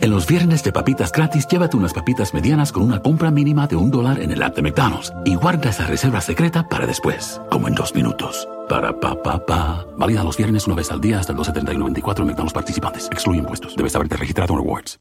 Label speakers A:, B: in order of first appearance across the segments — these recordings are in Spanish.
A: En los viernes de papitas gratis, llévate unas papitas medianas con una compra mínima de un dólar en el app de McDonald's y guarda esa reserva secreta para después, como en dos minutos. Para pa pa pa. Válida los viernes una vez al día hasta el 2.70 y 94 en McDonald's participantes. Excluye impuestos. Debes haberte registrado en Rewards.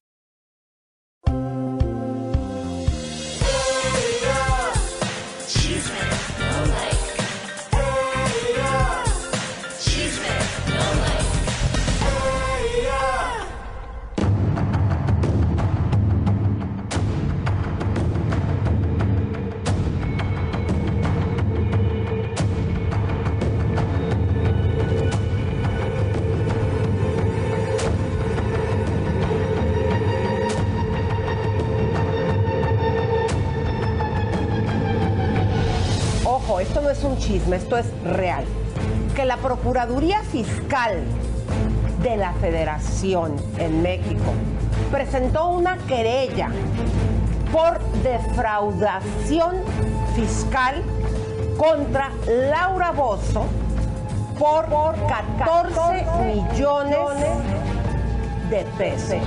B: Chisme, esto es real. Que la Procuraduría Fiscal de la Federación en México presentó una querella por defraudación fiscal contra Laura Bozo por, por 14 millones de pesos.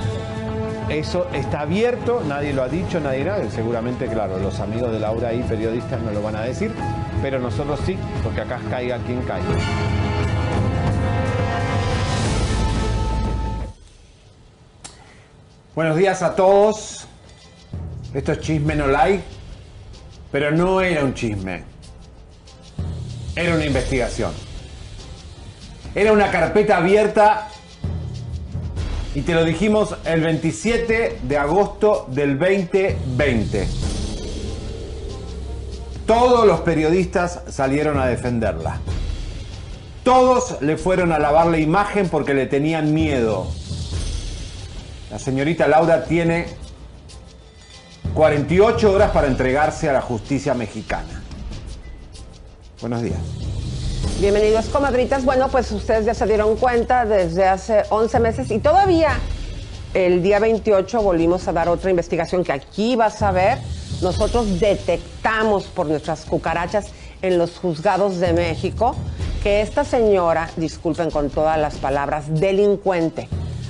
C: Eso está abierto, nadie lo ha dicho, nadie nada. Seguramente, claro, los amigos de Laura y periodistas no lo van a decir, pero nosotros sí, porque acá caiga quien caiga. Buenos días a todos. Esto es Chisme No Like, pero no era un chisme. Era una investigación. Era una carpeta abierta y te lo dijimos el 27 de agosto del 2020. Todos los periodistas salieron a defenderla. Todos le fueron a lavar la imagen porque le tenían miedo. La señorita Laura tiene 48 horas para entregarse a la justicia mexicana. Buenos días.
B: Bienvenidos, comadritas. Bueno, pues ustedes ya se dieron cuenta desde hace 11 meses y todavía el día 28 volvimos a dar otra investigación que aquí vas a ver. Nosotros detectamos por nuestras cucarachas en los juzgados de México que esta señora, disculpen con todas las palabras, delincuente.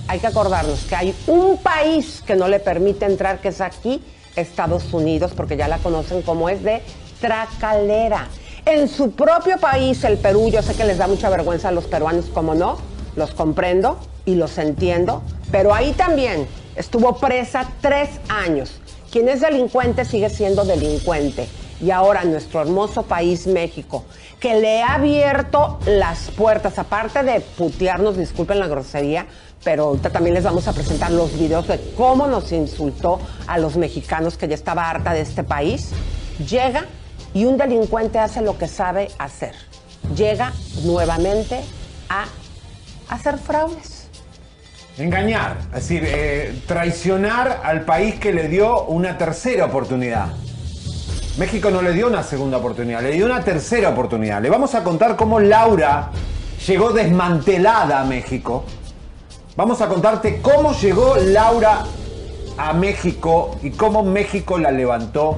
B: Hay que acordarnos que hay un país que no le permite entrar, que es aquí, Estados Unidos, porque ya la conocen como es de tracalera. En su propio país, el Perú, yo sé que les da mucha vergüenza a los peruanos, como no, los comprendo y los entiendo, pero ahí también estuvo presa tres años. Quien es delincuente sigue siendo delincuente. Y ahora nuestro hermoso país, México, que le ha abierto las puertas, aparte de putearnos, disculpen la grosería, pero ahorita también les vamos a presentar los videos de cómo nos insultó a los mexicanos que ya estaba harta de este país, llega y un delincuente hace lo que sabe hacer. Llega nuevamente a hacer fraudes.
C: Engañar, es decir, eh, traicionar al país que le dio una tercera oportunidad. México no le dio una segunda oportunidad, le dio una tercera oportunidad. Le vamos a contar cómo Laura llegó desmantelada a México. Vamos a contarte cómo llegó Laura a México y cómo México la levantó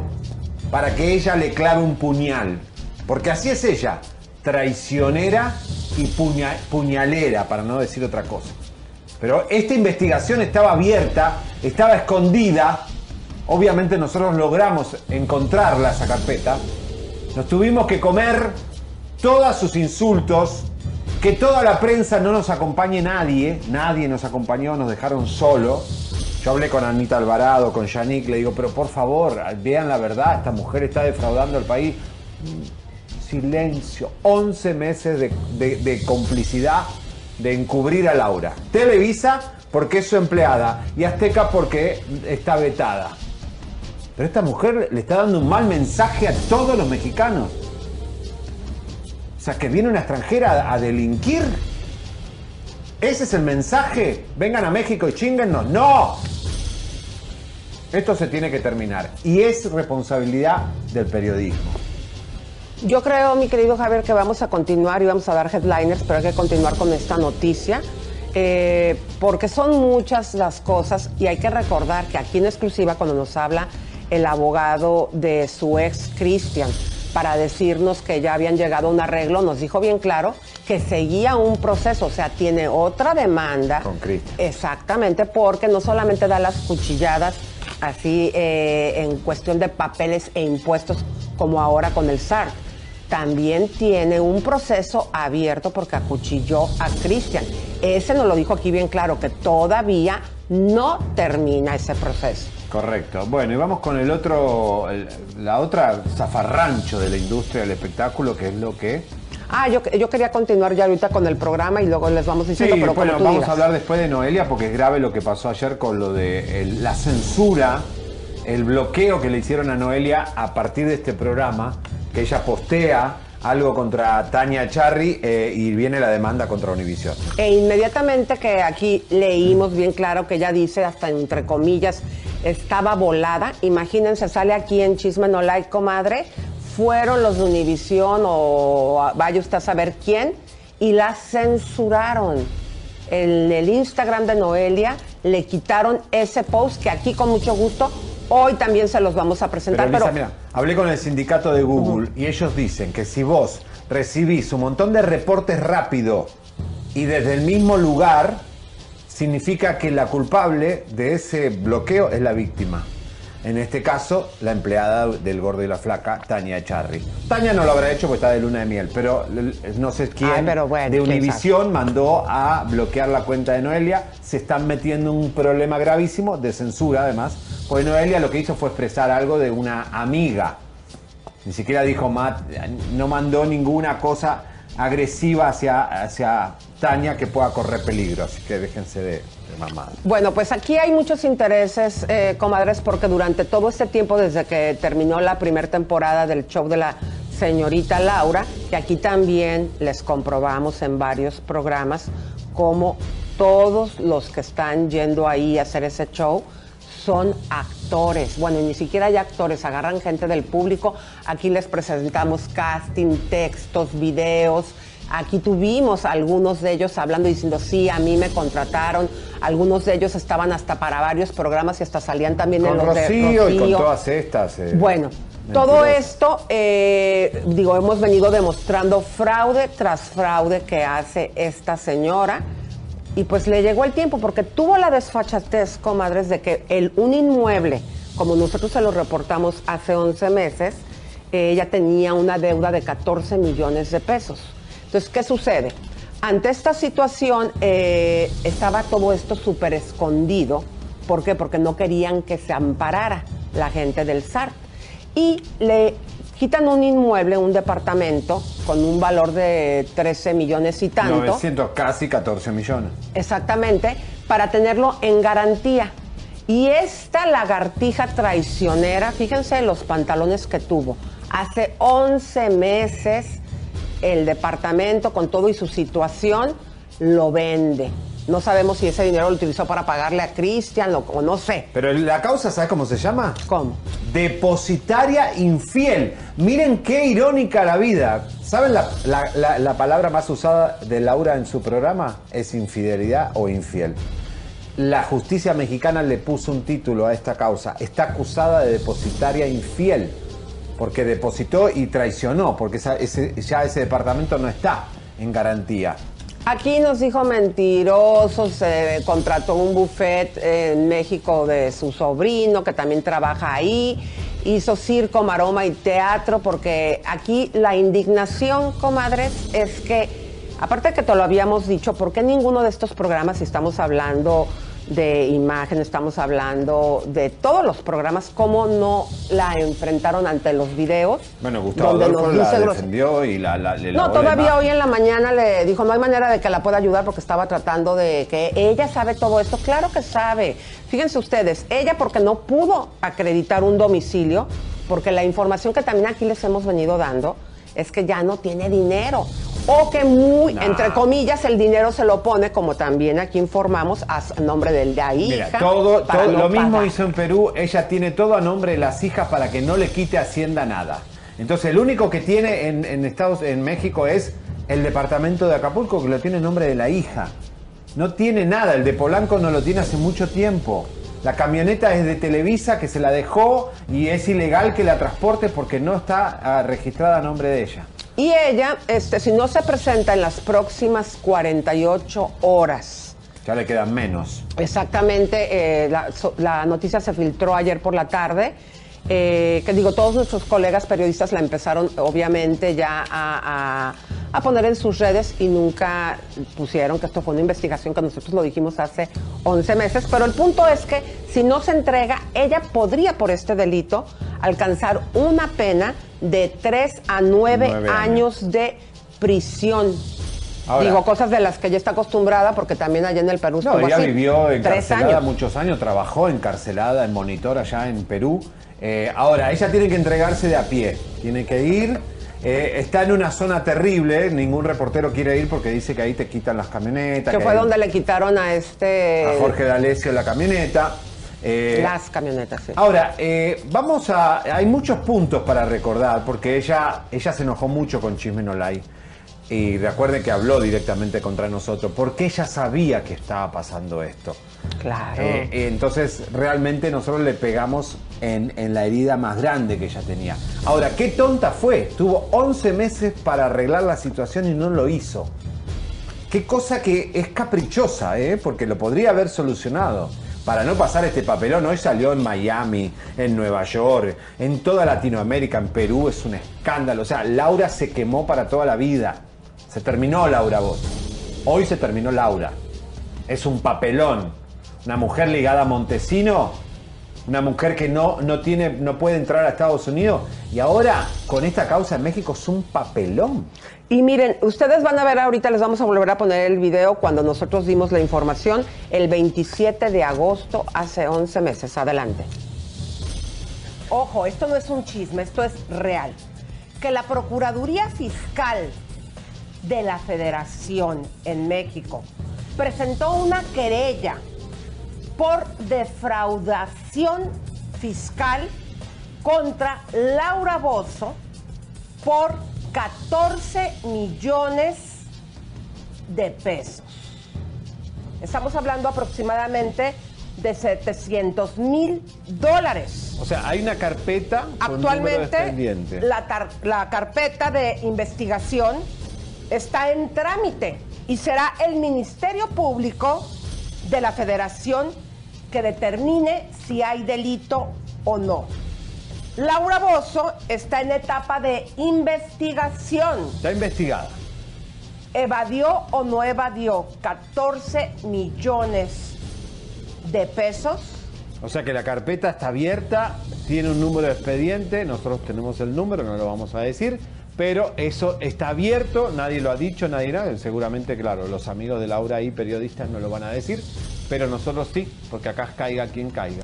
C: para que ella le clave un puñal. Porque así es ella, traicionera y puña- puñalera, para no decir otra cosa. Pero esta investigación estaba abierta, estaba escondida. Obviamente nosotros logramos encontrarla, esa carpeta. Nos tuvimos que comer todos sus insultos, que toda la prensa no nos acompañe nadie, nadie nos acompañó, nos dejaron solo. Yo hablé con Anita Alvarado, con Yannick, le digo, pero por favor, vean la verdad, esta mujer está defraudando al país. Silencio, 11 meses de complicidad de encubrir a Laura. Televisa porque es su empleada y Azteca porque está vetada. Pero esta mujer le está dando un mal mensaje a todos los mexicanos. O sea, que viene una extranjera a, delinquir. ¿Ese es el mensaje? Vengan a México y chinguennos. ¡No! Esto se tiene que terminar. Y es responsabilidad del periodismo.
B: Yo creo, mi querido Javier, que vamos a continuar y vamos a dar headliners, pero hay que continuar con esta noticia. eh, porque son muchas las cosas y hay que recordar que aquí en exclusiva cuando nos habla el abogado de su ex Cristian para decirnos que ya habían llegado a un arreglo, nos dijo bien claro que seguía un proceso, o sea, tiene otra demanda.
C: Con Cristian.
B: Exactamente, porque no solamente da las cuchilladas así eh, en cuestión de papeles e impuestos como ahora con el SAR, también tiene un proceso abierto porque acuchilló a Cristian. Ese nos lo dijo aquí bien claro, que todavía no termina ese proceso.
C: Correcto. Bueno, y vamos con el otro, el- la otra zafarrancho de la industria del espectáculo, que es lo que...
B: Ah, yo, yo quería continuar ya ahorita con el programa y luego les vamos
C: Sí,
B: diciendo, pero
C: bueno,
B: como tú
C: vamos
B: digas.
C: a hablar después de Noelia porque es grave lo que pasó ayer con lo de el- la censura, el bloqueo que le hicieron a Noelia a partir de este programa, ella postea algo contra Tania Charry eh, y viene la demanda contra Univision.
B: E inmediatamente que aquí leímos bien claro que ella dice, hasta entre comillas, estaba volada. Imagínense, sale aquí en Chisme No Like, comadre. Fueron los de Univisión o a- vaya usted a saber quién y la censuraron. En el Instagram de Noelia le quitaron ese post que aquí con mucho gusto hoy también se los vamos a presentar.
C: Pero,
B: Pero,
C: Lisa, mira, hablé con el sindicato de Google y ellos dicen que si vos recibís un montón de reportes rápido y desde el mismo lugar, significa que la culpable de ese bloqueo es la víctima. En este caso, la empleada del gordo y la flaca, Tania Charry. Tania no lo habrá hecho porque está de luna de miel, pero no sé quién
B: Ay, pero bueno,
C: de Univisión mandó a bloquear la cuenta de Noelia. Se están metiendo en un problema gravísimo de censura, además, porque Noelia lo que hizo fue expresar algo de una amiga. Ni siquiera dijo, "Ma- no mandó ninguna cosa agresiva hacia, hacia Tania que pueda correr peligro. Así que déjense de, mamadas.
B: Bueno, pues aquí hay muchos intereses, eh, comadres, porque durante todo este tiempo, desde que terminó la primera temporada del show de la señorita Laura, que aquí también les comprobamos en varios programas, como todos los que están yendo ahí a hacer ese show son actores. Bueno, ni siquiera hay actores, agarran gente del público. Aquí les presentamos casting, textos, videos. Aquí tuvimos algunos de ellos hablando y diciendo, sí, a mí me contrataron. Algunos de ellos estaban hasta para varios programas y hasta salían también
C: Con
B: en los de
C: Rocío y con
B: Rocío.
C: todas estas. eh,
B: Bueno, todo esto, eh, digo, hemos venido demostrando fraude tras fraude que hace esta señora. Y pues le llegó el tiempo porque tuvo la desfachatez, comadres, de que el, un inmueble, como nosotros se lo reportamos hace 11 meses, eh, ella tenía una deuda de 14 millones de pesos. Entonces, ¿qué sucede? Ante esta situación eh, estaba todo esto súper escondido. ¿Por qué? Porque no querían que se amparara la gente del SAR. Y le quitan un inmueble, un departamento, con un valor de 13 millones y tanto.
C: 900, casi 14 millones.
B: Exactamente, para tenerlo en garantía. Y esta lagartija traicionera, fíjense los pantalones que tuvo. Hace 11 meses el departamento con todo y su situación lo vende. No sabemos si ese dinero lo utilizó para pagarle a Cristian o, no sé.
C: Pero la causa, ¿sabes cómo se llama?
B: ¿Cómo?
C: Depositaria infiel. Miren qué irónica la vida. ¿Saben la, la- la- la palabra más usada de Laura en su programa? Es infidelidad o infiel. La justicia mexicana le puso un título a esta causa. Está acusada de depositaria infiel. Porque depositó y traicionó. Porque ya ese departamento no está en garantía.
B: Aquí nos dijo mentiroso, se contrató un buffet en México de su sobrino que también trabaja ahí, hizo circo, maroma y teatro, porque aquí la indignación, comadres, es que, aparte de que te lo habíamos dicho, ¿por qué ninguno de estos programas, si estamos hablando de imagen, estamos hablando de todos los programas, cómo no la enfrentaron ante los videos?
C: Bueno, Gustavo
B: donde
C: Adolfo
B: nos
C: la
B: dice gros-
C: defendió y la,
B: no, todavía hoy en la mañana le dijo, no hay manera de que la pueda ayudar porque estaba tratando de que ella sabe todo esto. Claro que sabe. Fíjense ustedes, ella porque no pudo acreditar un domicilio, porque la información que también aquí les hemos venido dando es que ya no tiene dinero. O que muy, entre comillas, el dinero se lo pone, como también aquí informamos, a nombre de la hija.
C: Mira, todo, todo lo mismo hizo en Perú, ella tiene todo a nombre de las hijas para que no le quite Hacienda nada. Entonces, el único que tiene en, en Estados en México es el departamento de Acapulco, que lo tiene en nombre de la hija. No tiene nada, el de Polanco no lo tiene hace mucho tiempo. La camioneta es de Televisa que se la dejó y es ilegal que la transporte porque no está ah, registrada a nombre de ella.
B: Y ella, este, si no se presenta en las próximas 48 horas.
C: Ya le quedan menos.
B: Exactamente, eh, la, noticia se filtró ayer por la tarde. Eh, que digo, todos nuestros colegas periodistas la empezaron obviamente ya a a poner en sus redes y nunca pusieron que esto fue una investigación que nosotros lo dijimos hace 11 meses. Pero el punto es que si no se entrega, ella podría por este delito alcanzar una pena de 3 a 9, años. de prisión. Digo, cosas de las que ella está acostumbrada, porque también allá en el Perú
C: no, ella vivió encarcelada muchos años, trabajó encarcelada en monitor allá en Perú. Eh, ahora, ella tiene que entregarse de a pie, tiene que ir eh, está en una zona terrible, ningún reportero quiere ir porque dice que ahí te quitan las camionetas.
B: Que, fue donde le quitaron a este...
C: A Jorge D'Alessio la camioneta.
B: Eh, las camionetas, sí.
C: Ahora, eh, vamos a... Hay muchos puntos para recordar porque ella, ella se enojó mucho con Chisme Y recuerden que habló directamente contra nosotros porque ella sabía que estaba pasando esto.
B: Claro.
C: entonces, realmente nosotros le pegamos en, la herida más grande que ella tenía. Ahora, qué tonta fue. Tuvo 11 meses para arreglar la situación y no lo hizo. Qué cosa que es caprichosa, ¿eh? porque lo podría haber solucionado. Para no pasar este papelón, hoy salió en Miami, en Nueva York, en toda Latinoamérica, en Perú, es un escándalo. O sea, Laura se quemó para toda la vida. Se terminó Laura vos. Hoy se terminó Laura. Es un papelón. Una mujer ligada a Montesino una mujer que no, no, tiene, no puede entrar a Estados Unidos y ahora con esta causa en México es un papelón.
B: Y miren, ustedes van a ver ahorita, les vamos a volver a poner el video cuando nosotros dimos la información el 27 de agosto, hace 11 meses. Adelante. Ojo, esto no es un chisme, esto es real. Que la Procuraduría Fiscal de la Federación en México presentó una querella por defraudación fiscal contra Laura Bozo por 14 millones de pesos. Estamos hablando aproximadamente de 700 mil dólares.
C: O sea, hay una carpeta.
B: Actualmente, la, la carpeta de investigación está en trámite y será el Ministerio Público de la Federación que determine si hay delito o no. Laura Bozo está en etapa de investigación.
C: Está investigada.
B: ¿Evadió o no evadió 14 millones de pesos?
C: O sea que la carpeta está abierta, tiene un número de expediente, nosotros tenemos el número, no lo vamos a decir, pero eso está abierto, nadie lo ha dicho, nadie nada, seguramente, claro, los amigos de Laura y periodistas no lo van a decir, pero nosotros sí, porque acá caiga quien caiga.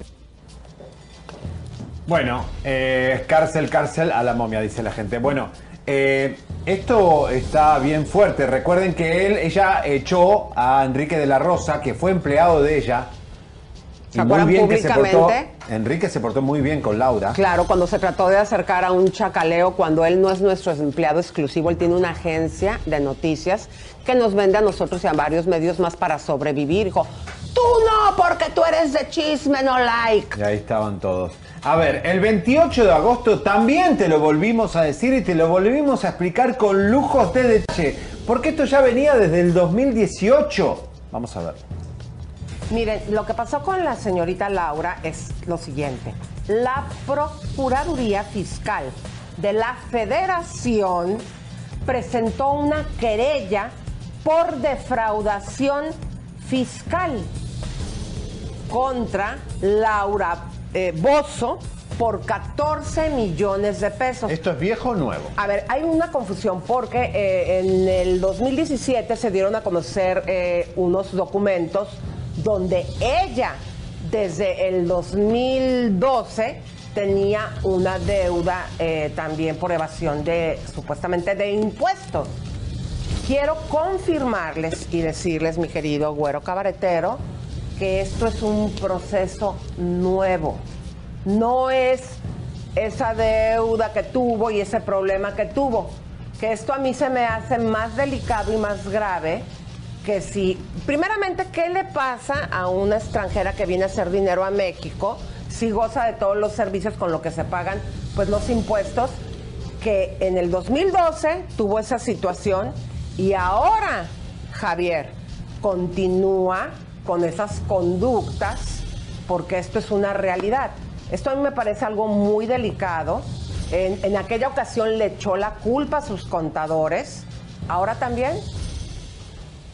C: Bueno, eh, cárcel, cárcel a la momia, dice la gente. Bueno, eh, esto está bien fuerte. Recuerden que él, ella echó a Enrique de la Rosa, que fue empleado de ella,
B: muy bien que se portó,
C: Enrique se portó muy bien con Laura.
B: Claro, cuando se trató de acercar a un chacaleo, cuando él no es nuestro empleado exclusivo, él tiene una agencia de noticias que nos vende a nosotros y a varios medios más para sobrevivir. Dijo, tú no, porque tú eres de chisme, no like.
C: Y ahí estaban todos. A ver, el 28 de agosto también te lo volvimos a decir y te lo volvimos a explicar con lujos de detalle, porque esto ya venía desde el 2018. Vamos a ver.
B: Miren, lo que pasó con la señorita Laura es lo siguiente. La Procuraduría Fiscal de la Federación presentó una querella por defraudación fiscal contra Laura eh, Bozo por 14 millones de pesos.
C: ¿Esto es viejo o nuevo?
B: A ver, hay una confusión porque eh, en el 2017 se dieron a conocer eh, unos documentos donde ella desde el 2012 tenía una deuda eh, también por evasión de supuestamente de impuestos. quiero confirmarles y decirles, mi querido güero cabaretero, que esto es un proceso nuevo. No es esa deuda que tuvo y ese problema que tuvo. Que esto a mí se me hace más delicado y más grave que si, primeramente, ¿qué le pasa a una extranjera que viene a hacer dinero a México si goza de todos los servicios con lo que se pagan, pues los impuestos? Que en el 2012 tuvo esa situación y ahora, Javier, continúa con esas conductas porque esto es una realidad. Esto a mí me parece algo muy delicado. En, en aquella ocasión le echó la culpa a sus contadores. Ahora también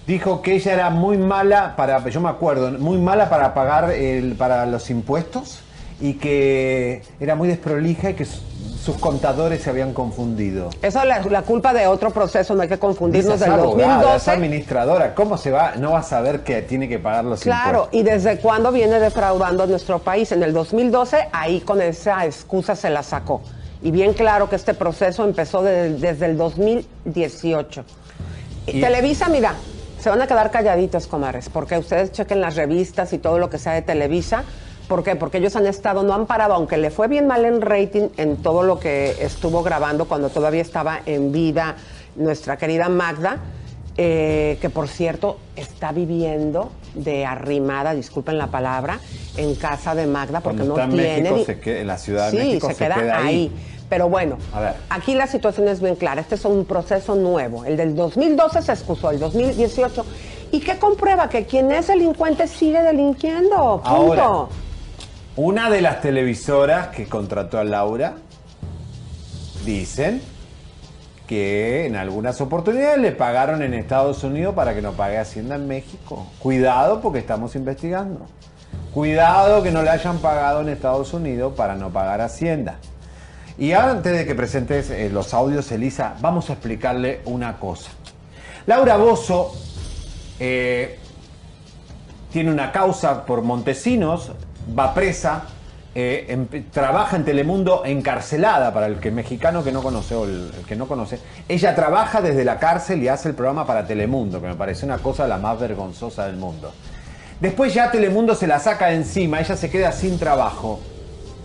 C: Dijo que ella era muy mala para, yo me acuerdo, muy mala para pagar el, para los impuestos y que era muy desprolija y que su- sus contadores se habían confundido.
B: Eso es la, la culpa de otro proceso, no hay que confundirnos del
C: es abogada, es
B: 2012.
C: administradora, ¿cómo se va? No va a saber que tiene que pagar los
B: Claro,
C: impuestos.
B: y desde cuándo viene defraudando a nuestro país. En el 2012, ahí con esa excusa se la sacó. Y bien claro que este proceso empezó de- desde el 2018. Y
C: Y-
B: Televisa, mira, se van a quedar calladitos, comares, porque ustedes chequen las revistas y todo lo que sea de Televisa. ¿Por qué? Porque ellos han estado, no han parado, aunque le fue bien mal en rating en todo lo que estuvo grabando cuando todavía estaba en vida nuestra querida Magda, eh, que por cierto está viviendo de arrimada, disculpen la palabra, en casa de Magda porque
C: Cuando
B: no
C: está
B: tiene.
C: México, se queda- en la Ciudad de
B: sí,
C: México,
B: se,
C: se
B: queda,
C: queda
B: ahí.
C: ahí.
B: Pero bueno,
C: A ver.
B: aquí la situación es bien clara. Este es un proceso nuevo. El del 2012 se excusó, el 2018. ¿Y qué comprueba? Que quien es delincuente sigue delinquiendo. Punto.
C: Ahora. Una de las televisoras que contrató a Laura dicen que en algunas oportunidades le pagaron en Estados Unidos para que no pague Hacienda en México. Cuidado porque estamos investigando. Cuidado que no le hayan pagado en Estados Unidos para no pagar Hacienda. Y antes de que presentes eh, los audios, Elisa, vamos a explicarle una cosa. Laura Bozo eh, tiene una causa por Montesinos, va presa, eh, trabaja en Telemundo encarcelada para el que mexicano que no conoce o el, que no conoce. Ella trabaja desde la cárcel y hace el programa para Telemundo, que me parece una cosa la más vergonzosa del mundo. Después ya Telemundo se la saca encima, ella se queda sin trabajo.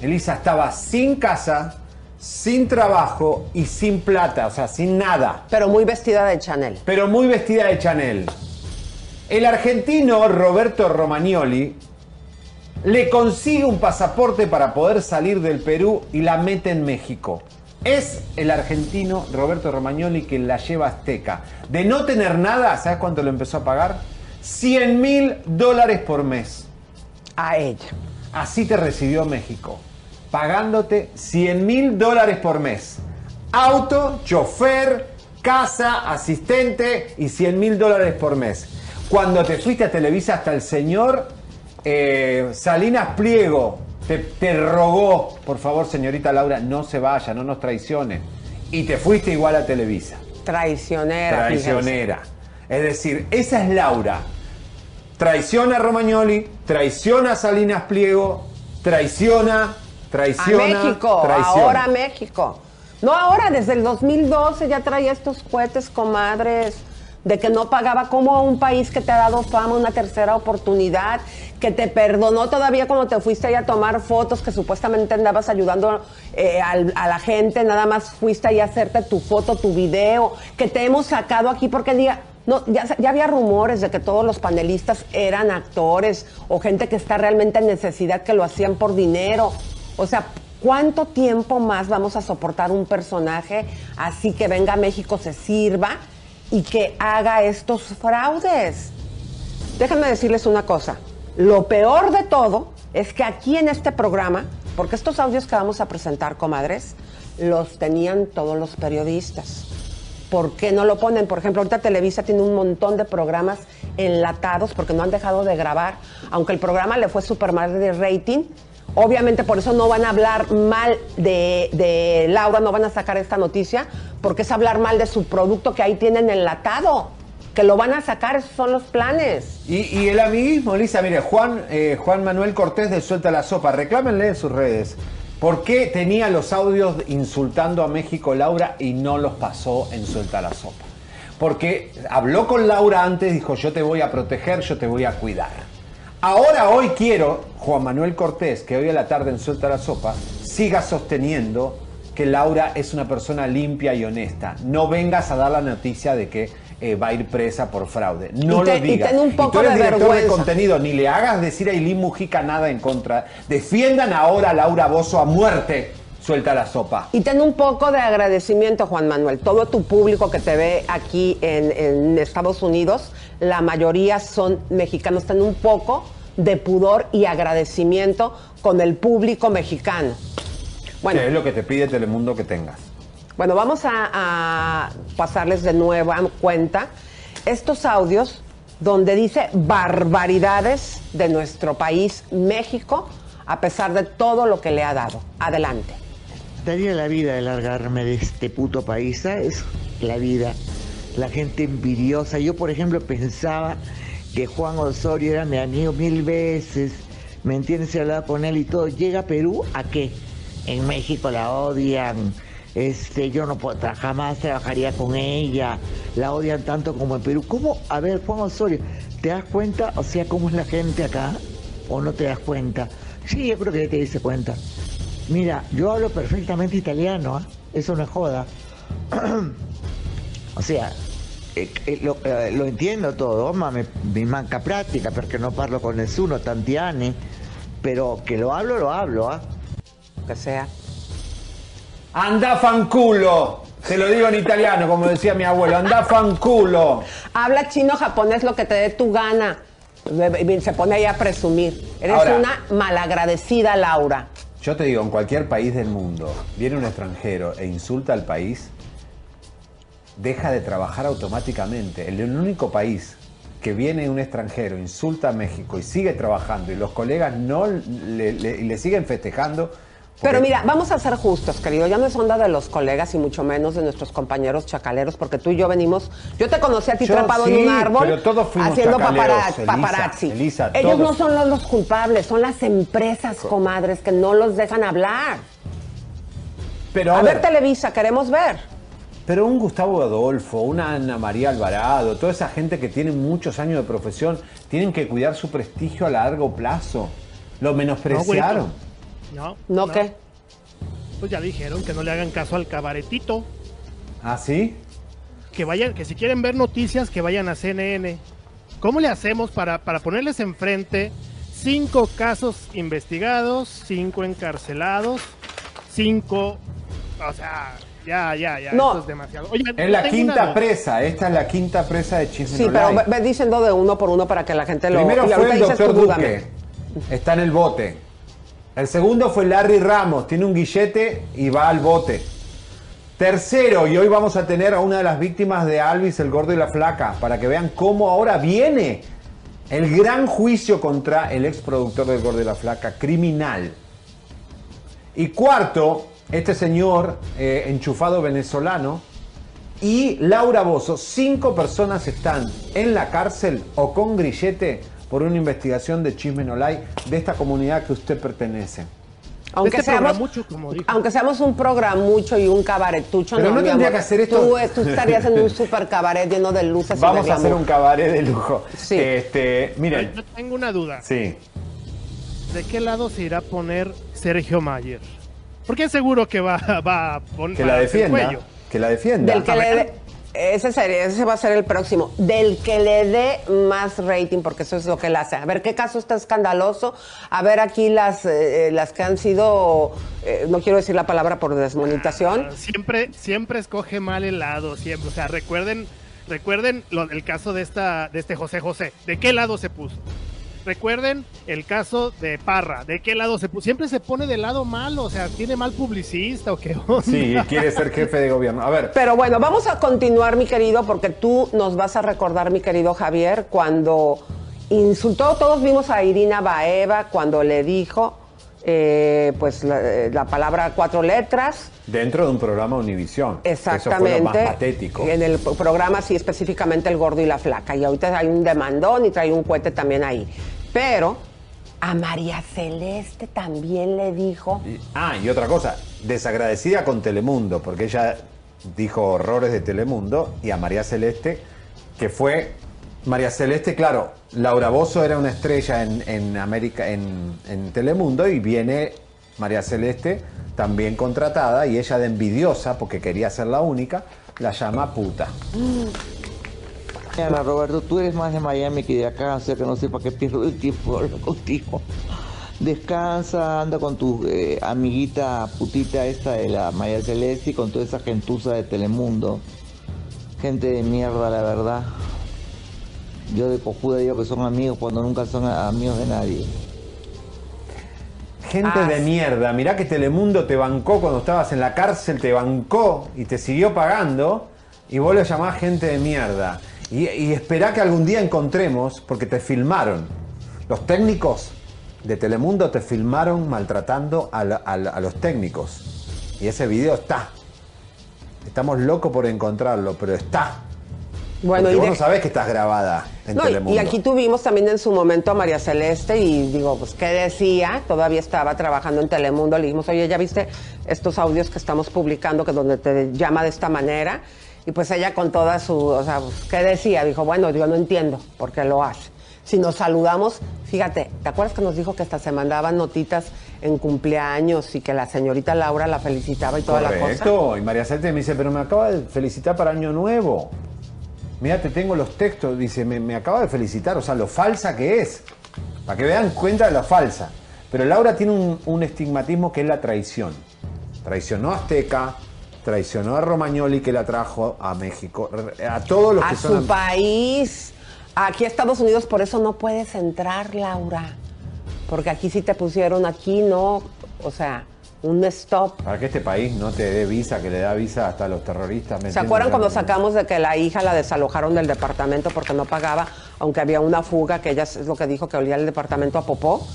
C: Elisa estaba sin casa, sin trabajo y sin plata, o sea, sin nada
B: Pero muy vestida de Chanel.
C: pero muy vestida de Chanel. El argentino Roberto Romagnoli le consigue un pasaporte para poder salir del Perú y la mete en México. Es el argentino Roberto Romagnoli que la lleva a Azteca. De no tener nada, ¿sabes cuánto le empezó a pagar? 100 mil dólares por mes.
B: A ella.
C: Así te recibió México, pagándote 100 mil dólares por mes. Auto, chofer, casa, asistente y 100 mil dólares por mes. Cuando te fuiste a Televisa hasta el señor eh, Salinas Pliego te, te rogó, por favor señorita Laura, no se vaya, no nos traicione. Y te fuiste igual a Televisa.
B: Traicionera. fíjense.
C: Traicionera. Es decir, esa es Laura. Traiciona a Romagnoli, traiciona a Salinas Pliego, traiciona,
B: A
C: traiciona.
B: México,
C: traiciona.
B: ahora a México. No ahora, desde el 2012 ya traía estos cohetes, comadres, de que no pagaba como a un país que te ha dado fama, una tercera oportunidad, que te perdonó todavía cuando te fuiste ahí a tomar fotos, que supuestamente andabas ayudando eh, al- a la gente, nada más fuiste ahí a hacerte tu foto, tu video, que te hemos sacado aquí porque el día... No, ya, ya había rumores de que todos los panelistas eran actores o gente que está realmente en necesidad que lo hacían por dinero. O sea, ¿cuánto tiempo más vamos a soportar un personaje así que venga a México, se sirva y que haga estos fraudes? Déjenme decirles una cosa. Lo peor de todo es que aquí en este programa, porque estos audios que vamos a presentar, comadres, los tenían todos los periodistas. ¿Por qué no lo ponen? Por ejemplo, ahorita Televisa tiene un montón de programas enlatados porque no han dejado de grabar, aunque el programa le fue súper mal de rating. Obviamente por eso no van a hablar mal de, Laura, no van a sacar esta noticia, porque es hablar mal de su producto que ahí tienen enlatado, que lo van a sacar, esos son los planes.
C: Y, y el amiguismo, Lisa, mire, Juan, eh, Juan Manuel Cortés de Suelta la Sopa, reclámenle en sus redes. ¿Por qué tenía los audios insultando a México Laura y no los pasó en Suelta la Sopa? porque habló con Laura antes, dijo yo te voy a proteger, yo te voy a cuidar. Ahora, hoy quiero, Juan Manuel Cortés, que hoy a la tarde en Suelta la Sopa, siga sosteniendo que Laura es una persona limpia y honesta. No vengas a dar la noticia de que eh, va a ir presa por fraude. No
B: te-
C: lo
B: y
C: digas.
B: ten un poco
C: tú eres
B: de
C: director de
B: vergüenza.
C: contenido, ni le hagas decir a Eileen Mujica nada en contra. Defiendan ahora a Laura Bozo a muerte. Suelta la sopa.
B: Y ten un poco de agradecimiento, Juan Manuel. Todo tu público que te ve aquí en, en Estados Unidos, la mayoría son mexicanos. Ten un poco de pudor y agradecimiento con el público mexicano. Bueno,
C: Que es lo que te pide Telemundo que tengas.
B: Bueno, vamos a, a pasarles de nueva cuenta estos audios donde dice barbaridades de nuestro país, México, a pesar de todo lo que le ha dado. Adelante.
D: Daría la vida de largarme de este puto país, ¿sabes? La vida. La gente envidiosa. Yo, por ejemplo, pensaba que Juan Osorio era mi amigo mil veces. ¿Me entiendes? Se hablaba con él y todo. Llega a Perú, ¿a qué? En México la odian. Este, yo no puedo, jamás trabajaría con ella. La odian tanto como en Perú. ¿Cómo? A ver, Juan Osorio, ¿te das cuenta? O sea, ¿cómo es la gente acá? ¿O no te das cuenta? Sí, yo creo que te diste cuenta. Mira, yo hablo perfectamente italiano, ¿ah? eso no es joda. o sea, eh, eh, lo, eh, lo entiendo todo, ma me, mi manca práctica perché non parlo con nessuno tanti anni, però che lo hablo, lo hablo, ¿ah?
B: Que sea.
C: Anda fanculo. Te lo digo en italiano, como decía mi abuelo. Anda fanculo.
B: Habla chino, japonés, lo que te dé tu gana. Se pone ahí a presumir. Eres
C: Ahora-
B: una malagradecida, Laura.
C: Yo te digo, en cualquier país del mundo, viene un extranjero e insulta al país, deja de trabajar automáticamente. El único país que viene un extranjero, insulta a México y sigue trabajando y los colegas no le, le- le siguen festejando.
B: Pero mira, vamos a ser justos, querido. Ya no es onda de los colegas y mucho menos de nuestros compañeros chacaleros, porque tú y yo venimos. Yo te conocí a ti
C: Yo
B: trepado
C: sí,
B: en un árbol
C: pero todos
B: haciendo
C: Elisa,
B: paparazzi.
C: Elisa,
B: Ellos
C: todos.
B: no son los, los culpables, son las empresas, comadres, que no los dejan hablar.
C: pero,
B: A,
C: a
B: ver,
C: ver,
B: Televisa, queremos ver.
C: Pero un Gustavo Adolfo, una Ana María Alvarado, toda esa gente que tiene muchos años de profesión, tienen que cuidar su prestigio a largo plazo. Lo menospreciaron.
E: No,
B: ¿No, qué?
E: Pues ya dijeron que no le hagan caso al cabaretito.
C: ¿Ah, sí?
E: Que vayan, que si quieren ver noticias, que vayan a CNN. ¿Cómo le hacemos para, para ponerles enfrente cinco casos investigados, cinco encarcelados, cinco. O sea, ya, ya, ya.
B: No.
E: Esto es demasiado. Oye,
C: Es la quinta presa, esta es la quinta presa de Chisme
B: Sí,
C: No
B: pero ve, diciendo de uno por uno para que la gente lo
C: Primero
B: y
C: fue el doctor
B: tú, dúdame.
C: Duque, está en el bote. El segundo fue Larry Ramos, tiene un guillete y va al bote. Tercero, y hoy vamos a tener a una de las víctimas de Alvis, el gordo y la flaca, para que vean cómo ahora viene el gran juicio contra el ex productor del gordo y la flaca, criminal. Y cuarto, este señor eh, enchufado venezolano y Laura Bozo, cinco personas están en la cárcel o con grillete por una investigación de Chisme No Like de esta comunidad que usted pertenece.
B: Aunque
E: Este
B: seamos,
E: programucho, como dijo.
B: aunque seamos un programucho y un cabaretucho,
C: Pero no tendría
B: amor.
C: que hacer esto-
B: Tú, eh, tú estarías en un super cabaret lleno de luces y
C: Vamos
B: de
C: a hacer un cabaret de lujo.
B: Sí.
C: Este, miren,
E: Yo tengo una duda.
C: sí.
E: ¿De qué lado se irá a poner Sergio Mayer? Porque seguro que va, va a poner
C: Que la defienda. Que la defienda.
B: Del que le ese, sería- ese va a ser el próximo. Del que le dé más rating, porque eso es lo que él hace. A ver qué caso está escandaloso. A ver aquí las, eh, las que han sido, eh, no quiero decir la palabra por desmonetación.
E: Ah, Siempre, siempre escoge mal el lado, siempre. O sea, recuerden, recuerden lo del caso de esta, de este José José. ¿De qué lado se puso? Recuerden el caso de Parra. ¿De qué lado se? Siempre se pone del lado malo. O sea, tiene mal publicista o qué onda?
C: Sí, quiere ser jefe de gobierno. A ver,
B: Pero bueno, vamos a continuar, mi querido, porque tú nos vas a recordar, mi querido Javier, cuando insultó, todos vimos a Irina Baeva cuando le dijo, eh, pues, la, eh, la palabra cuatro letras.
C: dentro de un programa Univisión.
B: Exactamente.
C: Eso fue lo más patético.
B: En el programa, sí, específicamente el gordo y la flaca. Y ahorita hay un demandón y trae un cohete también ahí. Pero a María Celeste también le dijo.
C: Ah, y otra cosa, desagradecida con Telemundo, porque ella dijo horrores de Telemundo, y a María Celeste, que fue María Celeste, claro, Laura Bozo era una estrella en, en América, en, en Telemundo, y viene María Celeste, también contratada, y ella de envidiosa, porque quería ser la única, la llama puta.
D: Mira, Roberto, tú eres más de Miami que de acá, o sea que no sé para qué pierdo el tiempo contigo. Descansa, anda con tu eh, amiguita putita esta de la María Celeste y con toda esa gentuza de Telemundo. Gente de mierda, la verdad. Yo de cojuda digo que son amigos cuando nunca son amigos de nadie.
C: Gente
B: Ah,
C: de
B: sí.
C: mierda, mirá que Telemundo te bancó cuando estabas en la cárcel, te bancó y te siguió pagando, y vos le llamás gente de mierda. Y, y esperá que algún día encontremos, porque te filmaron. Los técnicos de Telemundo te filmaron maltratando a, la- a la- a los técnicos. Y ese video está. Estamos locos por encontrarlo, pero está.
B: Bueno,
C: Porque
B: y
C: vos
B: de-
C: no sabés que estás grabada en
B: No, y-
C: Telemundo.
B: y aquí tuvimos también en su momento a María Celeste y digo, pues, ¿qué decía? Todavía estaba trabajando en Telemundo. Le dijimos, oye, ¿ya viste estos audios que estamos publicando que donde te llama de esta manera? Y pues ella con toda su, o sea, ¿qué decía? Dijo, bueno, yo no entiendo por qué lo hace. Si nos saludamos, fíjate, ¿te acuerdas que nos dijo que hasta se mandaban notitas en cumpleaños y que la señorita Laura la felicitaba y toda la cosa?
C: Correcto. Y María Celeste me dice, pero me acaba de felicitar para Año Nuevo. Mira, te tengo los textos. Dice, me, acaba de felicitar. O sea, lo falsa que es. Para que vean cuenta de lo falsa. Pero Laura tiene un, un estigmatismo que es la traición. Traicionó a Azteca, traicionó a Romagnoli que la trajo a México, a todos los
B: a
C: que
B: su
C: son...
B: país. Aquí a Estados Unidos, por eso no puedes entrar, Laura. Porque aquí sí te pusieron, aquí no. O sea, un stop.
C: Para que este país no te dé visa, que le da visa hasta a los terroristas. ¿me
B: ¿Se acuerdan cuando sacamos de que la hija la desalojaron del departamento porque no pagaba, aunque había una fuga, que ella es lo que dijo que olía el departamento a popó?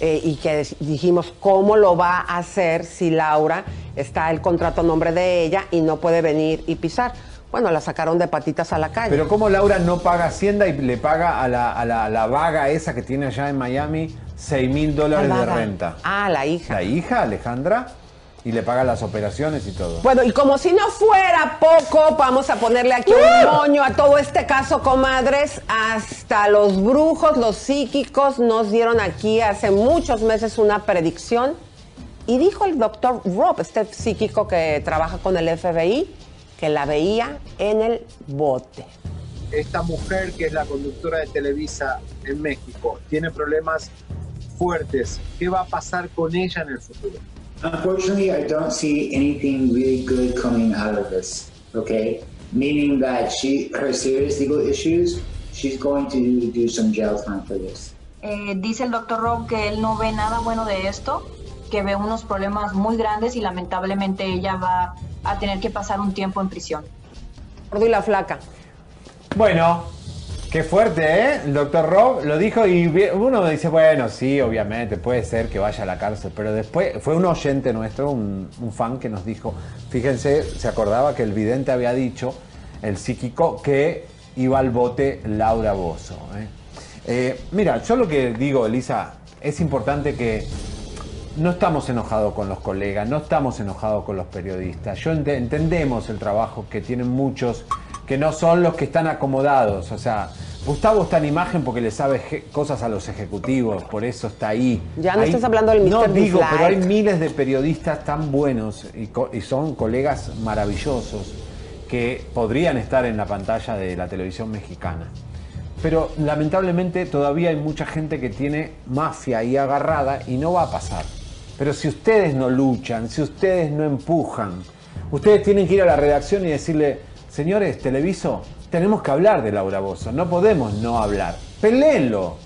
B: Eh, y que dijimos, ¿cómo lo va a hacer si Laura está el contrato a nombre de ella y no puede venir y pisar? Bueno, la sacaron de patitas a la calle.
C: Pero ¿cómo Laura no paga Hacienda y le paga a la, a la- a la vaga esa que tiene allá en Miami 6 mil dólares de renta?
B: Ah, la hija.
C: La hija, Alejandra, y le paga las operaciones y todo.
B: Bueno, y como si no fuera poco, vamos a ponerle aquí un moño a todo este caso, comadres. Hasta los brujos, los psíquicos nos dieron aquí hace muchos meses una predicción. Y dijo el doctor Rob, este psíquico que trabaja con el FBI, que la veía en el bote.
F: esta mujer que es la conductora de Televisa en México tiene problemas fuertes. ¿Qué va a pasar con ella en el futuro?
G: Unfortunately, I don't see anything really good coming out of this. Okay, meaning that she, her serious legal issues, she's going to do some jail time for this.
H: Eh, dice el doctor Rob que él no ve nada bueno de esto, que ve unos problemas muy grandes y lamentablemente ella va a tener que pasar un tiempo en prisión.
B: Gordo y la flaca.
C: Bueno, qué fuerte, ¿eh? El doctor Rob lo dijo y uno dice, bueno, sí, obviamente, puede ser que vaya a la cárcel, pero después fue un oyente nuestro, un, fan que nos dijo, fíjense, se acordaba que el vidente había dicho, el psíquico, que iba al bote Laura Bozo. ¿eh? Eh, mira, yo lo que digo, Elisa, es importante que no estamos enojados con los colegas, no estamos enojados con los periodistas. Yo ente- entendemos el trabajo que tienen muchos que no son los que están acomodados. O sea, Gustavo está en imagen porque le sabe cosas a los ejecutivos, por eso está ahí.
B: Ya no estás hablando del
C: No
B: Mr.
C: digo, pero hay miles de periodistas tan buenos y, y son colegas maravillosos que podrían estar en la pantalla de la televisión mexicana. Pero lamentablemente todavía hay mucha gente que tiene mafia ahí agarrada y no va a pasar. Pero si ustedes no luchan, si ustedes no empujan, ustedes tienen que ir a la redacción y decirle, señores, Televiso, tenemos que hablar de Laura Bozo, no podemos no hablar. Peleenlo.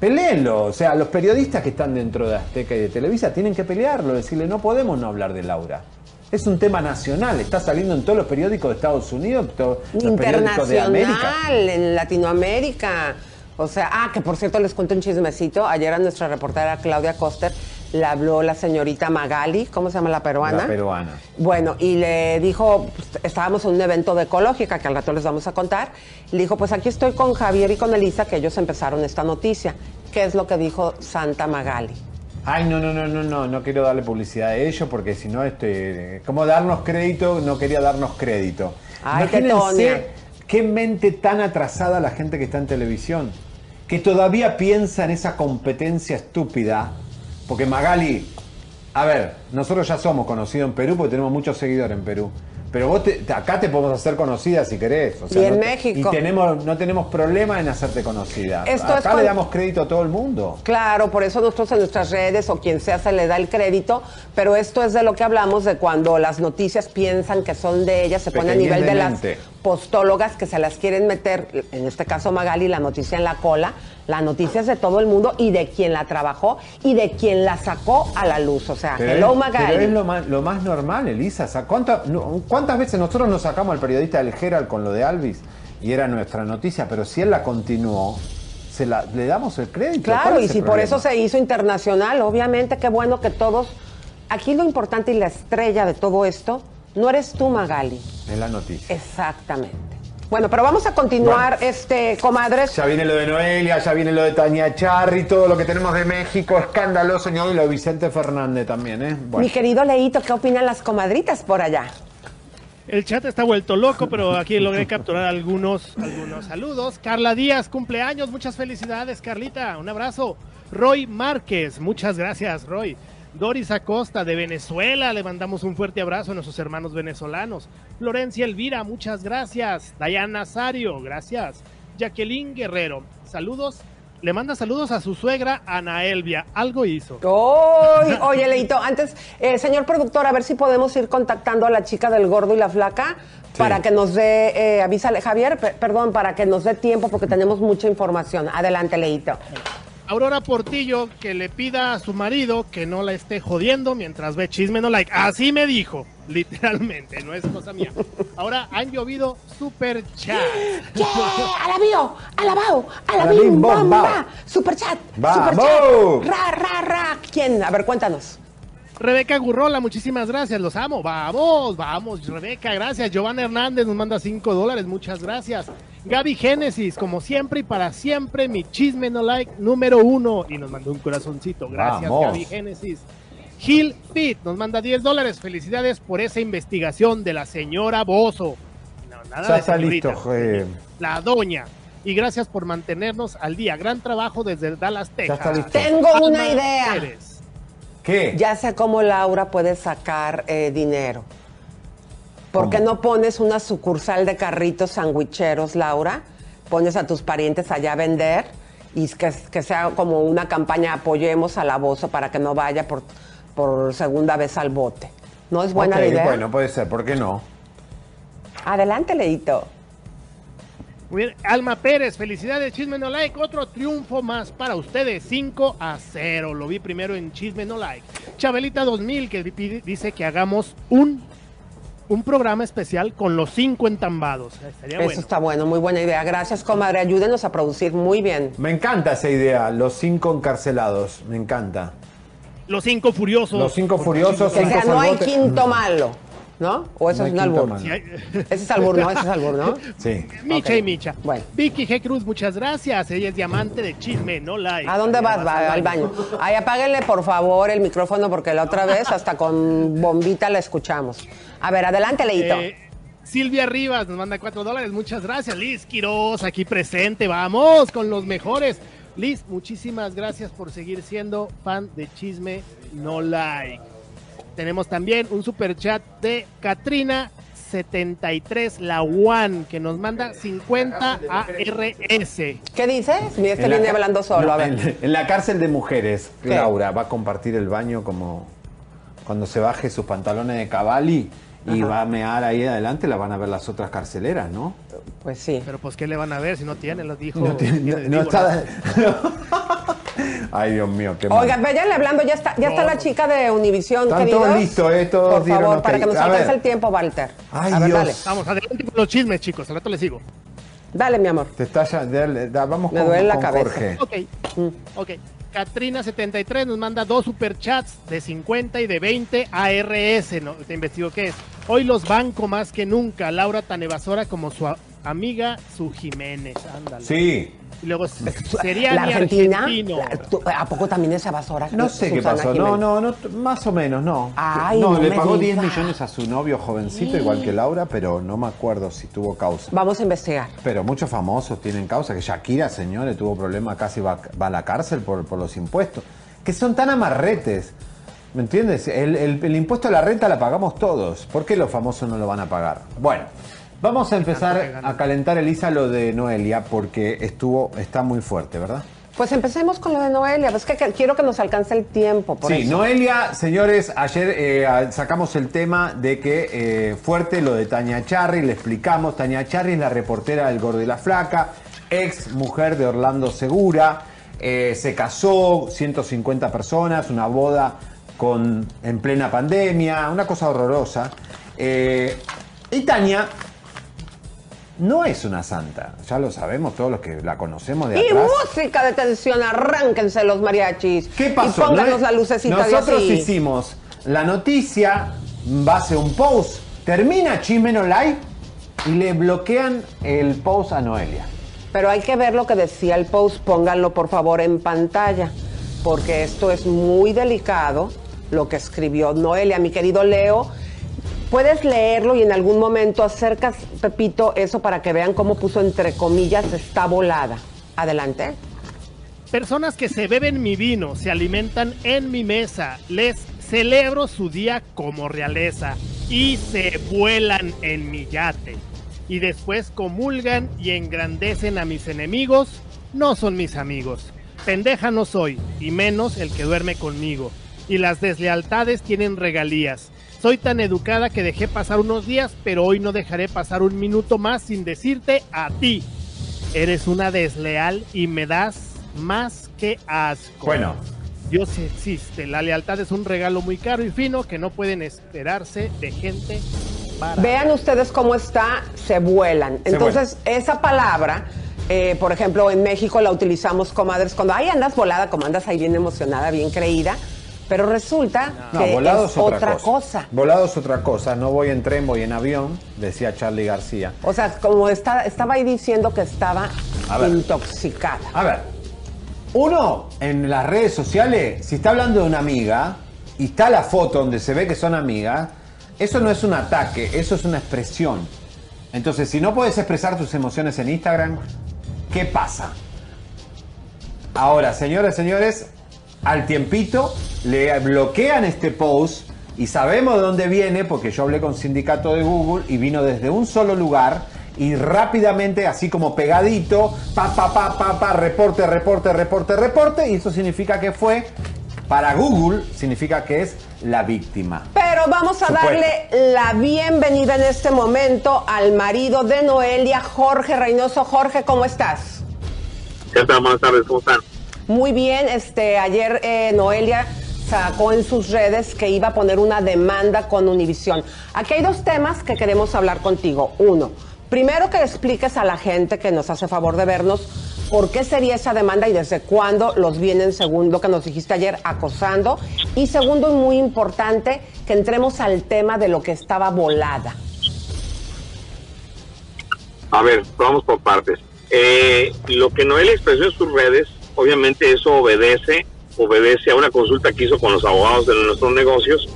C: Peleenlo. O sea, los periodistas que están dentro de Azteca y de Televisa tienen que pelearlo, decirle, no podemos no hablar de Laura. Es un tema nacional, está saliendo en todos los periódicos de Estados Unidos, to- los periódicos de América.
B: En Latinoamérica. O sea, ah, que por cierto les cuento un chismecito. Ayer a nuestra reportera Claudia Coster le habló la señorita Magali, ¿cómo se llama la peruana?
C: La peruana.
B: Bueno, y le dijo, pues, estábamos en un evento de ecológica que al rato les vamos a contar. Le dijo, pues aquí estoy con Javier y con Elisa, que ellos empezaron esta noticia. ¿Qué es lo que dijo Santa Magali?
C: Ay, no, no, no, no, no, no quiero darle publicidad a ello porque si no, este, como darnos crédito, no quería darnos crédito.
B: Ay,
C: Imagínense qué mente tan atrasada la gente que está en televisión, que todavía piensa en esa competencia estúpida. Porque Magali, a ver, nosotros ya somos conocidos en Perú porque tenemos muchos seguidores en Perú. Pero vos te- acá te podemos hacer conocida si querés. o sea,
B: Y en
C: no te-
B: México.
C: Y tenemos, no tenemos problema en hacerte conocida.
B: Esto es
C: acá
B: cuando-
C: le damos crédito a todo el mundo.
B: Claro, por eso nosotros en nuestras redes o quien sea se le da el crédito, pero esto es de lo que hablamos de cuando las noticias piensan que son de ellas, se pone a nivel
C: de
B: las postólogas que se las quieren meter, en este caso Magali, la noticia en la cola, la noticia es de todo el mundo y de quien la trabajó y de quien la sacó a la luz, o sea,
C: Pero
B: hello
C: es,
B: Magali.
C: pero es lo más, lo más normal, Elisa. ¿cuánta- no- ¿Cuántas veces nosotros nos sacamos al periodista del Gerald con lo de Alvis y era nuestra noticia? Pero si él la continuó, se la, le damos el crédito.
B: Claro,
C: ¿Cuál
B: y si por eso se hizo internacional, obviamente qué bueno que todos... Aquí lo importante y la estrella de todo esto no eres tú, Magali.
C: Es la noticia.
B: Exactamente. Bueno, pero vamos a continuar, este, comadres.
C: Ya viene lo de Noelia, ya viene lo de Tania Charri, todo lo que tenemos de México, escandaloso, señor, y lo de Vicente Fernández también, ¿eh? Bueno.
B: Mi querido Leito, ¿qué opinan las comadritas por allá?
E: El chat está vuelto loco, pero aquí logré capturar algunos, algunos saludos. Carla Díaz, cumpleaños, muchas felicidades, Carlita, un abrazo. Roy Márquez, muchas gracias, Roy. Doris Acosta de Venezuela, le mandamos un fuerte abrazo a nuestros hermanos venezolanos. Florencia Elvira, muchas gracias. Dayana Nazario, gracias. Jacqueline Guerrero, saludos. Le manda saludos a su suegra Ana Elvia. Algo hizo.
B: Oy, oye, Leito, antes, eh, señor productor, a ver si podemos ir contactando a la chica del gordo y la flaca para que nos dé, eh, avísale, Javier, pe- perdón, para que nos dé tiempo porque tenemos mucha información. Adelante, Leito.
E: Aurora Portillo que le pida a su marido que no la esté jodiendo mientras ve chisme no like. Así me dijo, literalmente, no es cosa mía. Ahora han llovido super chat.
B: ¡Yeah! ¡Alabío! ¡Alabao!
C: Alabim,
B: ¡Alabim!
C: bom,
B: ¡Bomba!
C: bao.
B: ¡Superchat!
C: ¡Vamos!
B: ¡Superchat! ¡Ra, ra, ra! ¿Quién? A ver, cuéntanos.
E: Rebeca Gurrola, muchísimas gracias, los amo. Vamos, vamos, Rebeca, gracias. Giovanna Hernández nos manda 5 dólares, muchas gracias. Gaby Génesis, como siempre y para siempre, mi chisme no like número uno. Y nos mandó un corazoncito. Gracias,
C: Vamos.
E: Gaby Génesis. Gil Pitt nos manda 10 dólares. Felicidades por esa investigación de la señora Bozo. No, nada
C: Ya
E: de
C: está
E: señorita.
C: listo, eh,
E: La doña. Y gracias por mantenernos al día. Gran trabajo desde Dallas, Texas.
B: Tengo una idea.
E: Pérez.
C: ¿Qué?
B: Ya sé cómo Laura puede sacar eh, dinero. ¿Por qué no pones una sucursal de carritos sandwicheros, Laura? Pones a tus parientes allá a vender y que, que sea como una campaña apoyemos a la Bozo para que no vaya por, por segunda vez al bote. ¿No es buena idea?
C: Bueno, puede ser, ¿por qué no?
B: Adelante, Leito.
E: Muy bien. Alma Pérez, felicidades, Chisme No Like. Otro triunfo más para ustedes, 5 a 0. Lo vi primero en Chisme No Like. Chabelita 2000, que dice que hagamos un, un programa especial con los cinco entambados. Estaría
B: Eso
E: bueno.
B: está bueno, muy buena idea. Gracias, comadre. Ayúdenos a producir muy bien.
C: Me encanta esa idea, los cinco encarcelados, me encanta.
E: Los cinco furiosos.
C: Los cinco furiosos, cinco
B: sea, no hay quinto malo, ¿no? O eso
C: No
B: es un albur.
C: malo.
E: Sí, hay-
B: Ese es albur, ¿no? Ese es albur, ¿no?
C: Sí.
E: Micha y Micha.
B: Bueno.
E: Vicky G. Cruz, muchas gracias. Ella es diamante de Chisme No Like.
B: ¿A dónde vas? Va, al baño. Ay, apáguenle por favor el micrófono porque la otra vez hasta con bombita la escuchamos. A ver, adelante, Leito.
E: Eh, Silvia Rivas nos manda cuatro dólares, muchas gracias. Liz Quiroz, aquí presente, vamos con los mejores. Liz, muchísimas gracias por seguir siendo fan de Chisme No Like. Tenemos también un super chat de Katrina 73, la One, que nos manda 50 ARS.
B: ¿Qué dices? Mira, este
C: En la
B: viene hablando solo.
C: No,
B: a ver.
C: En, en la cárcel de mujeres,
B: ¿Qué?
C: Laura va a compartir el baño como cuando se baje sus pantalones de caballi y
B: Ajá.
C: va a mear ahí adelante, la van a ver las otras carceleras, ¿no?
B: Pues sí.
E: Pero pues, ¿qué le van a ver si no tiene? Lo dijo.
C: No, tiene- no- está. Ay, Dios mío, qué mal.
B: Oigan, váyanle hablando, ya está, ya está la chica de Univisión,
C: Están todos listos, ¿eh? Todos
B: Por favor, para que nos alcance el tiempo, Walter.
C: Ay,
B: a ver,
C: Dios.
B: dale.
E: Vamos, adelante con los chismes, chicos. Al rato les sigo.
B: Dale, mi amor.
C: Te está ya- dale, da- vamos
B: Me
C: con,
B: duele la
C: con
B: cabeza.
C: Jorge.
E: Ok, ok. Katrina73 nos manda dos superchats de 50 y de 20 ARS. ¿no? Te investigo qué es. Hoy los banco más que nunca. Laura tan evasora como su, amiga su Jiménez, ándale.
C: Sí.
E: Y luego sería
B: la Argentina, la- ¿a poco también es evasora?
C: No sé qué
B: Susana
C: pasó.
B: Jiménez?
C: No, no, no, más o menos, no.
B: Ay,
C: no,
B: no
C: le
B: me
C: pagó 10
B: digas.
C: millones a su novio jovencito, igual que Laura, pero no me acuerdo si tuvo causa.
B: Vamos a investigar.
C: Pero muchos famosos tienen causa, que Shakira, señores, tuvo problemas, casi va, va a la cárcel por, por los impuestos. Que son tan amarretes. ¿Me entiendes? El, el- el impuesto a la renta la pagamos todos. ¿Por qué los famosos no lo van a pagar? Bueno, vamos a empezar a calentar, Elisa, lo de Noelia, porque estuvo, está muy fuerte, ¿verdad?
B: Pues empecemos con lo de Noelia. Pues que, que quiero que nos alcance el tiempo. Por
C: sí,
B: eso.
C: Noelia, señores, ayer eh, sacamos el tema de que eh, fuerte lo de Tania Charri, le explicamos, Tania Charri es la reportera del Gordo y la Flaca, ex mujer de Orlando Segura, eh, se casó, 150 personas, una boda con, en plena pandemia, una cosa horrorosa. Eh, y Tania no es una santa, ya lo sabemos todos los que la conocemos de
B: Y
C: atrás.
B: música de tensión, arránquense los mariachis.
C: ¿Qué pasó?
B: Y pónganos
C: No
B: la lucecita
C: Nosotros
B: de así.
C: hicimos la noticia, base un post, termina Chimeno Live y le bloquean el post a Noelia.
B: Pero hay que ver lo que decía el post, pónganlo por favor en pantalla, porque esto es muy delicado, lo que escribió Noelia, mi querido Leo. Puedes leerlo y en algún momento acercas, Pepito, eso para que vean cómo puso entre comillas, está volada. Adelante.
E: Personas que se beben mi vino, se alimentan en mi mesa, les celebro su día como realeza y se vuelan en mi yate. Y después comulgan y engrandecen a mis enemigos, no son mis amigos. Pendeja no soy, y menos el que duerme conmigo. Y las deslealtades tienen regalías. Soy tan educada que dejé pasar unos días, pero hoy no dejaré pasar un minuto más sin decirte a ti. Eres una desleal y me das más que asco.
C: Bueno.
E: Dios existe. La lealtad es un regalo muy caro y fino que no pueden esperarse de gente.
B: Vean ustedes cómo está, se vuelan.
E: Se
B: Entonces, esa palabra, eh, por ejemplo, en México la utilizamos, comadres, cuando ahí andas volada, como andas ahí bien emocionada, bien creída, pero resulta
C: No,
B: que
C: volado
B: es otra, cosa.
C: Volado es otra cosa. No voy en tren, voy en avión, decía Charlie García.
B: O sea, como está, estaba ahí diciendo que estaba
C: A ver.
B: intoxicada.
C: A ver, uno en las redes sociales, si está hablando de una amiga y está la foto donde se ve que son amigas, eso no es un ataque, eso es una expresión. Entonces, si no puedes expresar tus emociones en Instagram, ¿qué pasa? Ahora, señoras y señores, al tiempito le bloquean este post y sabemos de dónde viene porque yo hablé con sindicato de Google y vino desde un solo lugar y rápidamente, así como pegadito, pa, pa, pa, pa, pa, reporte, reporte, reporte, reporte, y eso significa que fue, para Google, significa que es la víctima.
B: Pero vamos a
C: Supuesto.
B: darle la bienvenida en este momento al marido de Noelia, Jorge Reynoso. Jorge, ¿cómo estás?
I: ¿Qué tal? Buenas tardes, ¿cómo están?
B: Muy bien, este, ayer eh, Noelia sacó en sus redes que iba a poner una demanda con Univisión. Aquí hay dos temas que queremos hablar contigo. Uno, primero que expliques a la gente que nos hace favor de vernos por qué sería esa demanda y desde cuándo los vienen, según lo que nos dijiste ayer, acosando. Y segundo, y muy importante, que entremos al tema de lo que estaba volada.
I: A ver, vamos por partes. Eh, lo que Noel expresó en sus redes, obviamente eso obedece, obedece a una consulta que hizo con los abogados de nuestros negocios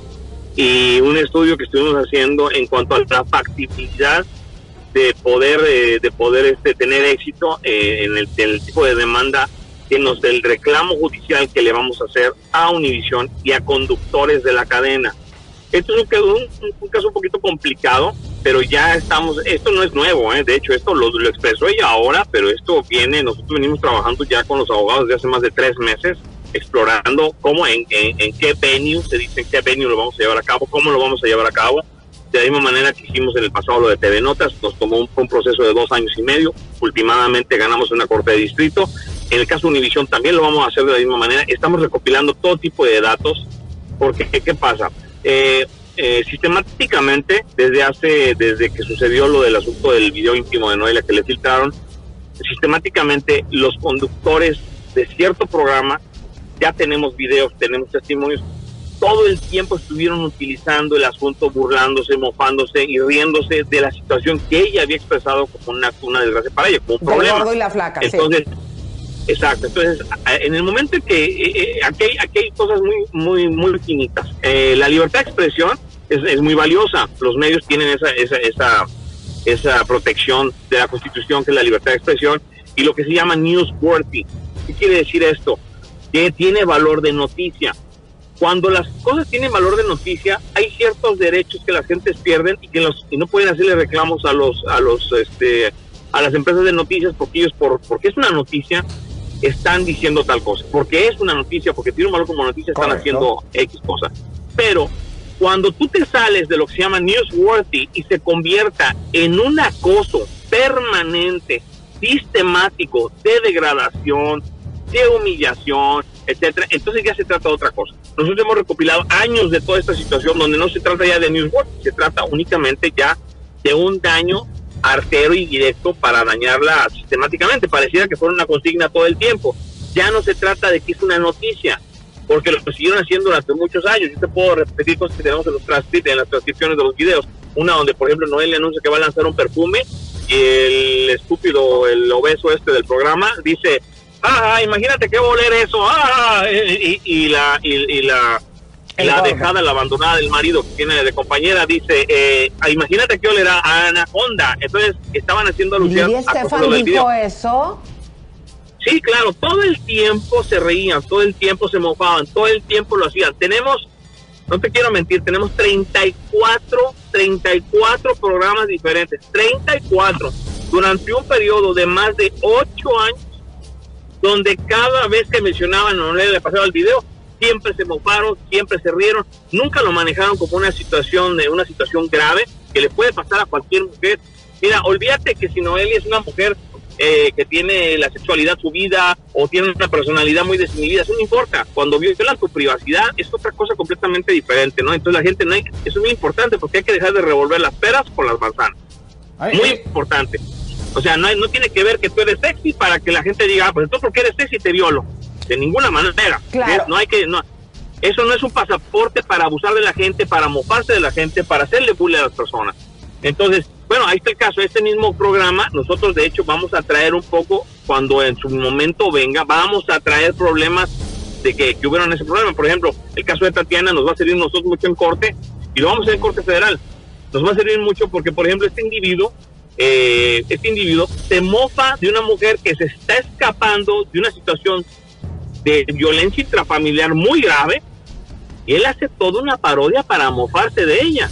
I: y un estudio que estuvimos haciendo en cuanto a la factibilidad de poder eh, de poder este tener éxito eh, en, el, tipo de demanda que nos del reclamo judicial que le vamos a hacer a Univisión y a conductores de la cadena. Esto es un- un caso un poquito complicado, pero ya estamos, esto no es nuevo, ¿eh? de hecho esto lo, expresó ella ahora, pero esto viene, nosotros venimos trabajando ya con los abogados de hace más de tres meses, explorando cómo, en, qué venue, se dice en qué venue lo vamos a llevar a cabo, cómo lo vamos a llevar a cabo. De la misma manera que hicimos en el pasado lo de TV Notas, nos tomó un, un proceso de dos años y medio, últimamente ganamos una corte de distrito. En el caso Univisión también lo vamos a hacer de la misma manera. Estamos recopilando todo tipo de datos, porque ¿qué, qué pasa? Eh, eh, sistemáticamente, desde hace, desde que sucedió lo del asunto del video íntimo de Noelia que le filtraron, sistemáticamente los conductores de cierto programa, ya tenemos videos, tenemos testimonios, todo el tiempo estuvieron utilizando el asunto, burlándose, mofándose y riéndose de la situación que ella había expresado como una, una desgracia para ella, como un
B: Del
I: problema.
B: gordo y la flaca, sí.
I: Entonces, exacto. Entonces, en el momento en que eh, eh, aquí, aquí hay cosas muy, muy, muy finitas. Eh, la libertad de expresión es, es muy valiosa. Los medios tienen esa, esa, esa, esa protección de la Constitución, que es la libertad de expresión, y lo que se llama newsworthy. ¿Qué quiere decir esto? Que tiene valor de noticia. Cuando las cosas tienen valor de noticia, hay ciertos derechos que las gentes pierden y que los y no pueden hacerle reclamos a los a los este a las empresas de noticias porque ellos por porque es una noticia están diciendo tal cosa, porque es una noticia, porque tiene un valor como noticia están
C: Correcto.
I: haciendo X cosa. Pero cuando tú te sales de lo que se llama newsworthy y se convierta en un acoso permanente, sistemático, de degradación, de humillación, etcétera, entonces ya se trata de otra cosa. Nosotros hemos recopilado años de toda esta situación donde no se trata ya de newsworthy, se trata únicamente ya de un daño artero y directo para dañarla sistemáticamente. Pareciera que fuera una consigna todo el tiempo. Ya no se trata de que es una noticia, porque lo siguieron haciendo durante muchos años. Yo te puedo repetir cosas que tenemos en, los en las transcripciones de los videos. Una donde, por ejemplo, Noel le anuncia que va a lanzar un perfume y el estúpido, el obeso este del programa dice, ah, imagínate qué va a oler eso, ah, y, y la... Y, y la
B: El
I: la
B: gordo.
I: dejada, la abandonada del marido que tiene de compañera, dice, eh, ah, imagínate que olerá a Anaconda. Entonces estaban haciendo alusión cosas
B: Estefan dijo eso.
I: Sí, claro, todo el tiempo se reían, todo el tiempo se mofaban, todo el tiempo lo hacían. Tenemos, no te quiero mentir, tenemos 34, 34 programas diferentes, 34, durante un periodo de más de 8 años, donde cada vez que mencionaban no le pasaba el video, siempre se mofaron, siempre se rieron, nunca lo manejaron como una situación de una situación grave que le puede pasar a cualquier mujer. Mira, olvídate que si Noelia es una mujer eh, que tiene la sexualidad subida o tiene una personalidad muy desinhibida, eso no importa. Cuando violan tu privacidad es otra cosa completamente diferente, ¿no? Entonces la gente, no hay, eso es muy importante porque hay que dejar de revolver las peras con las manzanas.
C: Ay,
I: Muy
C: eh,
I: importante. O sea, no, hay- no tiene que ver que tú eres sexy para que la gente diga, ah, pues entonces porque eres sexy te violo. De ninguna manera.
B: Claro.
I: No hay que, no, eso no es un pasaporte para abusar de la gente, para mofarse de la gente, para hacerle bullying a las personas. Entonces, bueno, ahí está el caso. Este mismo programa, nosotros de hecho vamos a traer un poco, cuando en su momento venga, vamos a traer problemas de que, que hubieron ese problema. Por ejemplo, el caso de Tatiana nos va a servir nosotros mucho en corte y lo vamos a hacer en corte federal. Nos va a servir mucho porque, por ejemplo, este individuo, eh, este individuo se mofa de una mujer que se está escapando de una situación de violencia intrafamiliar muy grave y él hace toda una parodia para mofarse de ella.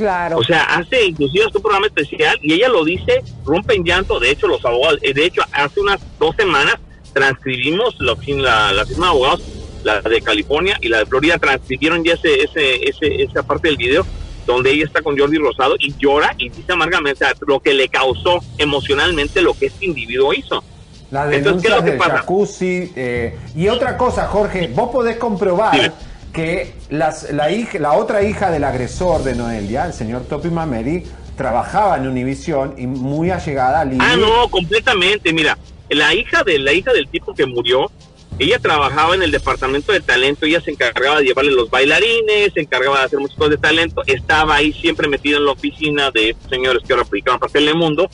B: Claro.
I: O sea, hace inclusive su programa especial y ella lo dice, rompe en llanto. De hecho, los abogados, eh, de hecho, hace unas dos semanas transcribimos la, la, la firma de abogados, la de California y la de Florida, transcribieron ya ese, ese, ese, esa parte del video donde ella está con Jordi Rosado y llora y dice amargamente o sea, lo que le causó emocionalmente lo que este individuo hizo.
C: Las
I: Entonces, ¿qué es lo que pasa?
C: jacuzzi. eh, y otra cosa, Jorge, vos podés comprobar. Que las, la, hija, la otra hija del agresor de Noelia, el señor Topi Mameri, trabajaba en Univisión y muy allegada a Lili.
I: Ah, no, completamente. Mira, la hija de la hija del tipo que murió, ella trabajaba en el departamento de talento, ella se encargaba de llevarle los bailarines, se encargaba de hacer cosas de talento, estaba ahí siempre metida en la oficina de señores que ahora aplicaban para Telemundo,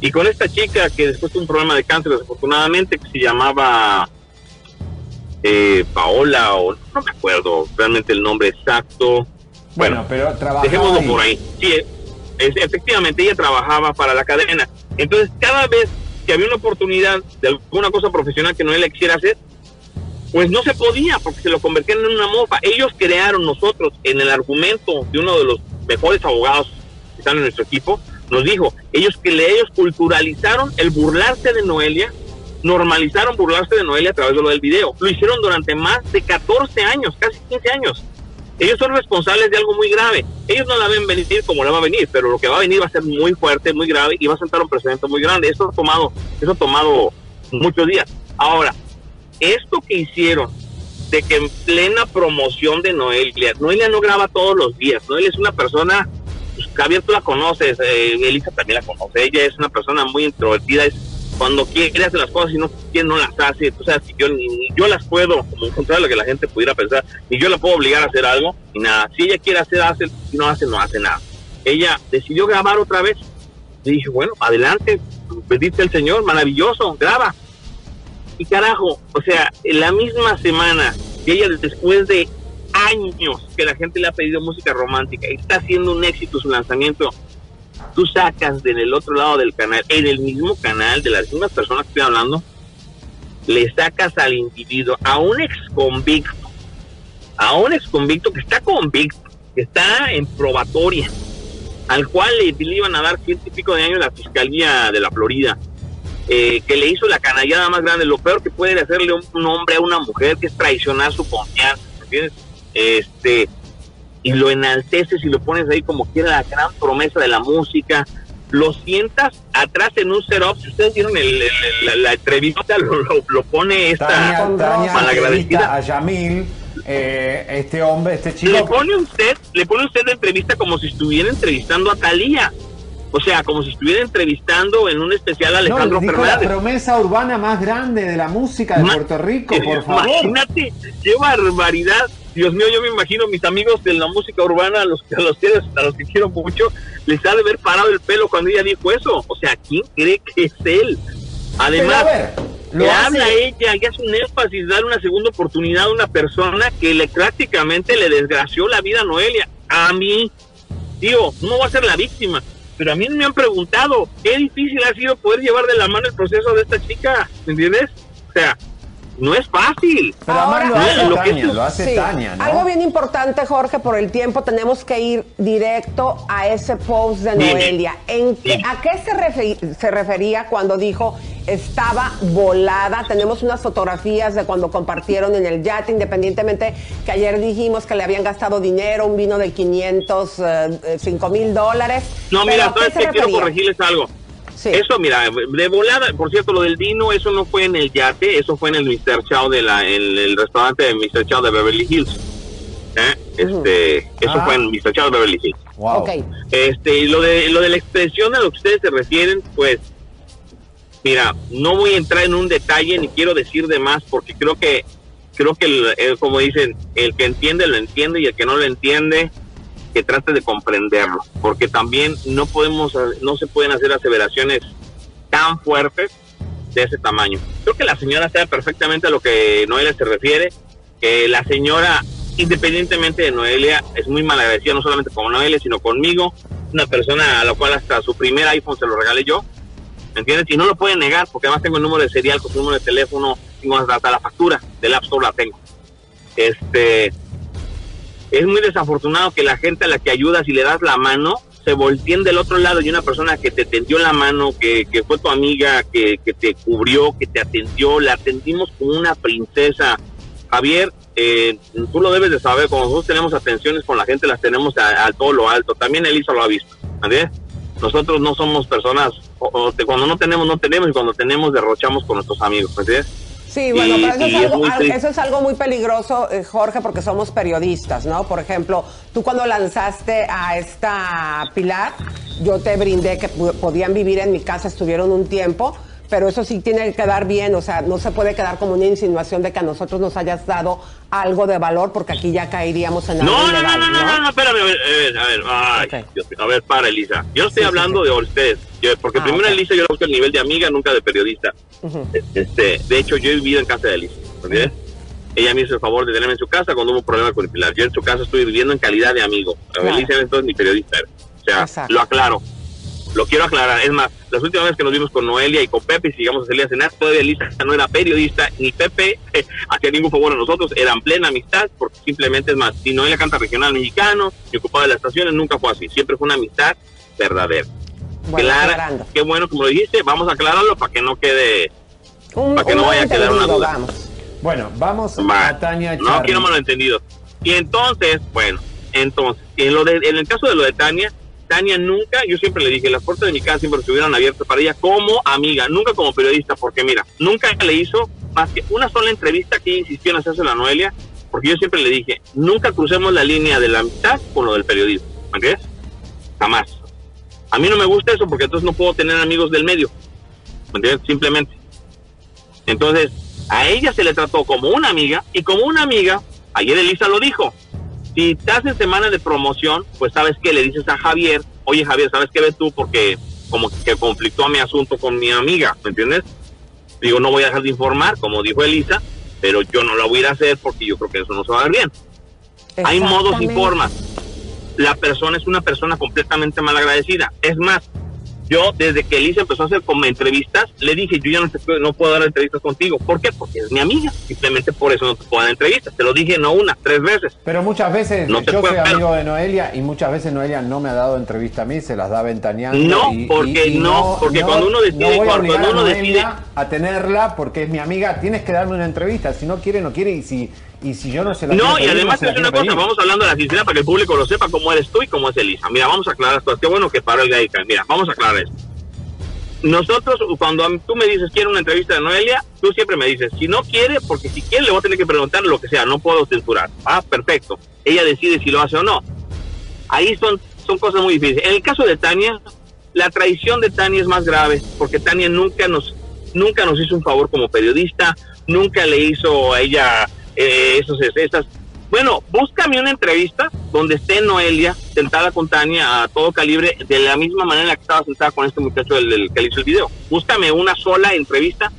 I: y con esta chica que después tuvo un problema de cáncer desafortunadamente, que se llamaba eh, Paola, o no me acuerdo realmente el nombre exacto.
C: Bueno, pero trabajaba
I: Dejémoslo
C: ahí.
I: por ahí. Sí, es- efectivamente, ella trabajaba para la cadena. Entonces, cada vez que había una oportunidad de alguna cosa profesional que no él quisiera hacer, pues no se podía porque se lo convertían en una mofa. Ellos crearon nosotros en el argumento de uno de los mejores abogados que están en nuestro equipo, nos dijo, ellos que le, ellos culturalizaron el burlarse de Noelia, normalizaron burlarse de Noelia a través de lo del video. Lo hicieron durante más de 14 años, casi 15 años. Ellos son responsables de algo muy grave. Ellos no la ven venir como la va a venir, pero lo que va a venir va a ser muy fuerte, muy grave y va a sentar un precedente muy grande. Eso ha tomado, eso ha tomado muchos días. Ahora, esto que hicieron de que en plena promoción de Noelia, Noelia no graba todos los días. Noelia es una persona, pues, Javier, tú la conoces, eh, Elisa también la conoce. Ella es una persona muy introvertida, es cuando quiere hacer las cosas y no quiere no las hace. Tú sabes que yo, yo las puedo, como contrario a lo que la gente pudiera pensar, ni yo la puedo obligar a hacer algo, ni nada. Si ella quiere hacer, hace, si no hace, no hace nada. Ella decidió grabar otra vez. Le dije, bueno, adelante, bendito el Señor, maravilloso, graba. Y carajo, o sea, en la misma semana que ella después de años que la gente le ha pedido música romántica y está haciendo un éxito su lanzamiento, tú sacas en el otro lado del canal, en el mismo canal de las mismas personas que estoy hablando, le sacas al individuo, a un ex convicto, a un ex convicto que está convicto, que está en probatoria, al cual le, iban a dar ciento y pico de años la fiscalía de la Florida, eh, que le hizo la canallada más grande. Lo peor que puede hacerle un, un hombre a una mujer, que es traicionar su confianza, ¿me ¿entiendes? Este, y lo enalteces y lo pones ahí como quiera la gran promesa de la música. Lo sientas atrás en un setup. Si ustedes vieron el- el- la, la entrevista, lo, lo- lo pone esta
C: Tania, Tania
I: malagradecida.
C: a Yamil, eh, este hombre, este chico.
I: Le pone usted, le pone usted la entrevista como si estuviera entrevistando a Talía. O sea, como si estuviera entrevistando en un especial a Alejandro
C: no, dijo la
I: Fernández.
C: promesa urbana más grande de la música de
I: Ma-
C: Puerto Rico,
I: Eh,
C: por favor.
I: Imagínate, qué barbaridad. Dios mío, yo me imagino mis amigos de la música urbana, a los, a los, que, a los que quiero mucho, les ha de haber parado el pelo cuando ella dijo eso. O sea, ¿quién cree que es él? Además,
C: ver, lo
I: le habla ella y hace un énfasis, dar una segunda oportunidad a una persona que le prácticamente le desgració la vida a Noelia. A mí, tío, no voy a ser la víctima, pero a mí me han preguntado qué difícil ha sido poder llevar de la mano el proceso de esta chica, ¿me entiendes? O sea, no es fácil.
C: Pero además lo hace
I: lo que
C: Tania,
I: es-
C: lo hace
B: Sí.
C: Tania, ¿no?
B: Algo bien importante, Jorge, por el tiempo tenemos que ir directo a ese post de. Noelia. ¿En qué-. ¿A qué se, se refería cuando dijo estaba volada? Tenemos unas fotografías de cuando compartieron en el yate, independientemente que ayer dijimos que le habían gastado dinero, un vino de 505 mil dólares.
I: No, mira,
B: ¿a qué
I: ¿sabes
B: se
I: qué? Quiero corregirles algo.
B: Sí.
I: Eso, mira, de volada, por cierto, lo del vino, eso no fue en el yate, eso fue en el Mr. Chow de la, en el restaurante de Mr. Chow de Beverly Hills. ¿Eh? Este, eso
C: Ah.
I: fue en Mr. Chow de Beverly Hills.
C: Wow.
I: Este, y lo de, lo de la expresión a lo que ustedes se refieren, pues, mira, no voy a entrar en un detalle ni quiero decir de más porque creo que, creo que, el- el- como dicen, el que entiende lo entiende y el que no lo entiende, que trate de comprenderlo, porque también no podemos, no se pueden hacer aseveraciones tan fuertes de ese tamaño. Creo que la señora sabe perfectamente a lo que Noelia se refiere, que la señora, independientemente de Noelia, es muy malagradecida, no solamente con Noelia, sino conmigo, una persona a la cual hasta su primer iPhone se lo regalé yo, ¿me entiendes? Y no lo pueden negar, porque además tengo el número de serial con su número de teléfono, tengo hasta la factura del App Store la tengo. Este, es muy desafortunado que la gente a la que ayudas y le das la mano se volteen del otro lado y una persona que te tendió la mano, que, que fue tu amiga, que, que te cubrió, que te atendió, la atendimos como una princesa. Javier, eh, tú lo debes de saber, cuando nosotros tenemos atenciones con la gente, las tenemos a, todo lo alto. También Elisa lo ha visto. Nosotros no somos personas, o- cuando no tenemos, no tenemos, y cuando tenemos, derrochamos con nuestros amigos, ¿me entiendes?
B: Sí, bueno,
I: Y-
B: pero eso es,
I: es
B: algo,
I: muy triste.
B: eso es algo muy peligroso, eh, Jorge, porque somos periodistas, ¿no? Por ejemplo, tú cuando lanzaste a esta Pilar, yo te brindé que podían vivir en mi casa, estuvieron un tiempo, pero eso sí tiene que quedar bien, o sea, no se puede quedar como una insinuación de que a nosotros nos hayas dado algo de valor, porque aquí ya caeríamos en algo
I: No, no, no, no, no, no, no, espérame, a ver, a ver, a ver, ay,
B: Ok.
I: Dios a ver, para, Elisa. Yo no estoy
B: Sí,
I: hablando
B: sí.
I: de ustedes, porque
B: Ah,
I: primero. Elisa yo la busco el nivel de amiga, nunca de periodista.
B: Ujú.
I: Este, de hecho, yo he vivido en casa de Elisa, ¿entiendes? Ella me hizo el favor de tenerme en su casa cuando hubo un problema con el Pilar. Yo en su casa estoy viviendo en calidad de amigo.
B: Claro.
I: Elisa entonces ni periodista. O sea,
B: Exacto.
I: lo aclaro. Lo quiero aclarar. Es más, las últimas veces que nos vimos con Noelia y con Pepe y sigamos a salir a cenar, todavía Elisa no era periodista, ni Pepe eh, hacía ningún favor a nosotros, eran plena amistad, porque simplemente es más, si Noelia canta regional mexicano y ocupaba de las estaciones, nunca fue así, siempre fue una amistad verdadera.
B: Bueno,
I: Clara,
B: aclarando.
I: qué bueno como lo dijiste, vamos a aclararlo para que no quede
B: Un,
I: para que no vaya a quedar una duda.
B: Vamos.
C: Bueno, vamos
I: Va.
C: a Tania
I: No quiero malentendido. Y entonces, bueno, entonces, en, lo de, en el caso de lo de Tania, Tania nunca, yo siempre le dije, las puertas de mi casa siempre estuvieron abiertas para ella como amiga, nunca como periodista, porque mira, nunca le hizo más que una sola entrevista que insistió en hacerse a Noelia, porque yo siempre le dije, nunca crucemos la línea de la amistad con lo del periodismo, ¿me entiendes? Jamás. A mí no me gusta eso porque entonces no puedo tener amigos del medio. ¿me entiendes? Simplemente. Entonces, a ella se le trató como una amiga y como una amiga, ayer Elisa lo dijo, si te hacen semana de promoción, pues sabes que le dices a Javier, oye Javier, ¿sabes qué ves tú? Porque como que conflictó a mi asunto con mi amiga, ¿me entiendes? Digo, no voy a dejar de informar, como dijo Elisa, pero yo no la voy a ir a hacer porque yo creo que eso no se va a ver bien. Hay modos y formas. La persona es una persona completamente malagradecida. Es más, yo desde que Elisa empezó a hacer como entrevistas, le dije, yo ya no, te puedo- no puedo dar entrevistas contigo. ¿Por qué? Porque es mi amiga. Simplemente por eso no te puedo dar entrevistas. Te lo dije no una, tres veces.
C: Pero muchas veces
I: No
C: yo soy amigo de Noelia y muchas veces Noelia no me ha dado entrevista a mí, se las da ventaneando.
I: No,
C: y-
I: porque
C: y- y
I: no, porque cuando uno decide-
C: no
I: cuando uno
C: a
I: decide-
C: a tenerla porque es mi amiga, tienes que darme una entrevista, si no quiere, no quiere y si, y si yo no se la
I: No, y además
C: la
I: es una cosa,
C: pedir.
I: vamos hablando de la sinceridad para que el público lo sepa cómo eres tú y cómo es Elisa. Mira, vamos a aclarar cosas. Qué bueno que paró el Gaica. Mira, vamos a aclarar esto. Nosotros, cuando tú me dices quiero una entrevista de Noelia, tú siempre me dices, si no quiere, porque si quiere le voy a tener que preguntar lo que sea, no puedo censurar. Ah, perfecto. Ella decide si lo hace o no. Ahí son, son cosas muy difíciles. En el caso de Tania, la traición de Tania es más grave, porque Tania nunca nos, nunca nos hizo un favor como periodista, nunca le hizo a ella eh, esos, esas... Bueno, búscame una entrevista donde esté Noelia sentada con Tania a todo calibre, de la misma manera que estaba sentada con este muchacho del, del que le hizo el video. Búscame una sola entrevista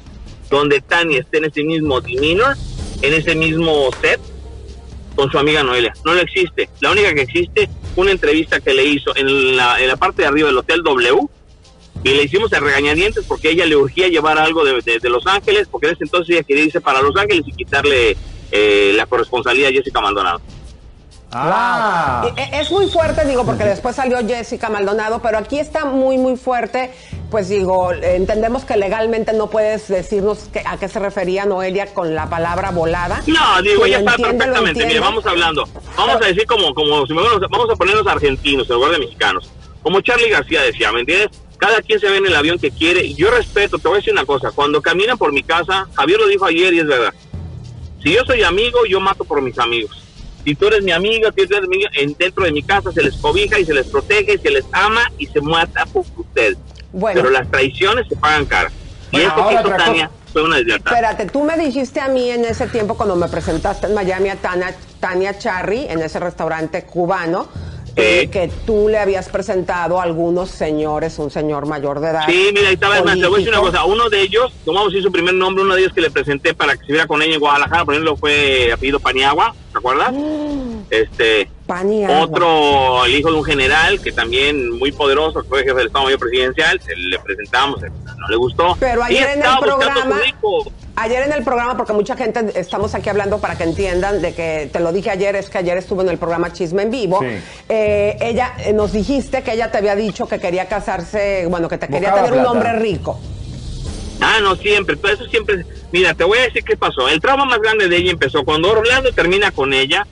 I: donde Tania esté en ese mismo demeanor, en ese mismo set, con su amiga Noelia. No lo existe. La única que existe, una entrevista que le hizo en la, en la parte de arriba del Hotel W, y le hicimos a regañadientes porque ella le urgía llevar algo de, de- de Los Ángeles, porque en ese entonces ella quería irse para Los Ángeles y quitarle eh, la corresponsalía Jessica Maldonado.
C: Ah,
B: Wow. E- Es muy fuerte, digo, porque después salió Jessica Maldonado, pero aquí está muy, muy fuerte. Pues digo, entendemos que legalmente no puedes decirnos que- a qué se refería Noelia con la palabra volada.
I: No, digo, ella está perfectamente. Mira, vamos hablando. Vamos a decir como, como si me vamos, vamos a ponernos argentinos en lugar de mexicanos. Como Charlie García decía, ¿me entiendes? Cada quien se ve en el avión que quiere. Yo respeto, te voy a decir una cosa. Cuando caminan por mi casa, Javier lo dijo ayer y es verdad. Si yo soy amigo, yo mato por mis amigos. Si tú eres mi amiga, si tú eres mi amiga, en, dentro de mi casa se les cobija y se les protege, y se les ama y se mata por ustedes.
B: Bueno.
I: Pero las traiciones se pagan cara. Y esto que hizo Tania fue una deslealtad.
B: Espérate, tú me dijiste a mí en ese tiempo cuando me presentaste en Miami a Tania, Tania Charry, en ese restaurante cubano, eh, que tú le habías presentado a algunos señores, un señor mayor de edad.
I: Sí, mira, ahí estaba, es más, te voy a decir una
B: político.
I: cosa, uno de ellos, tomamos así su primer nombre, uno de ellos que le presenté para que se viera con ella en Guadalajara, por ejemplo, fue apellido Paniagua, ¿te acuerdas? Este,
B: Paniagua.
I: otro, el hijo de un general, que también muy poderoso, fue jefe del Estado Mayor Presidencial, se le presentamos, no le gustó.
B: Pero ayer en el programa. Ayer en el programa, porque mucha gente estamos aquí hablando para que entiendan de que te lo dije ayer, es que ayer estuvo en el programa Chisme en Vivo.
C: Sí.
B: Eh, ella eh, nos dijiste que ella te había dicho que quería casarse, bueno, que te quería tener un hombre rico.
I: Ah, no, siempre, todo eso siempre. Mira, te voy a decir qué pasó. El trauma más grande de ella empezó cuando Orlando termina con ella.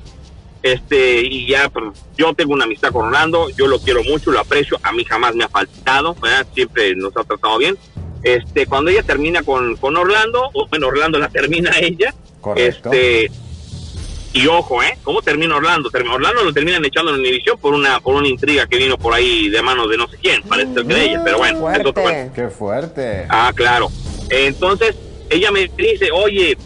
I: Este, y ya, pues, yo tengo una amistad con Orlando, yo lo quiero mucho, lo aprecio, a mí jamás me ha faltado, ¿verdad? siempre nos ha tratado bien. Este, cuando ella termina con, con Orlando, o bueno, Orlando la termina ella,
C: Correcto.
I: este, y ojo, ¿eh? ¿Cómo termina Orlando? Termina- Orlando lo terminan echando en Univisión por una, por una intriga que vino por ahí de manos de no sé quién, parece ser que de ella, pero bueno, es otro cuento.
C: Qué fuerte.
I: Ah, claro. Entonces, ella me dice, oye,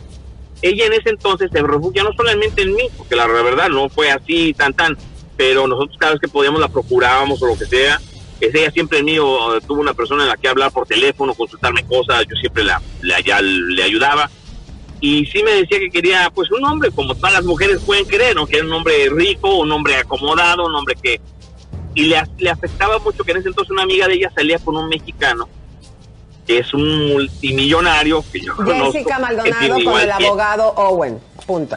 I: ella en ese entonces se refugia no solamente en mí, porque la verdad no fue así tan tan, pero nosotros cada vez que podíamos la procurábamos o lo que sea. Es ella siempre en mí o, eh, tuvo una persona en la que hablar por teléfono, consultarme cosas, yo siempre la, la- ya le ayudaba. Y sí me decía que quería, pues, un hombre como todas las mujeres pueden querer, ¿no? Que era un hombre rico, un hombre acomodado, un hombre que... Y le, le afectaba mucho que en ese entonces una amiga de ella salía con un mexicano que es un multimillonario que yo conozco,
B: Jessica
I: que
B: Maldonado con el
I: que-
B: abogado Owen. Punto.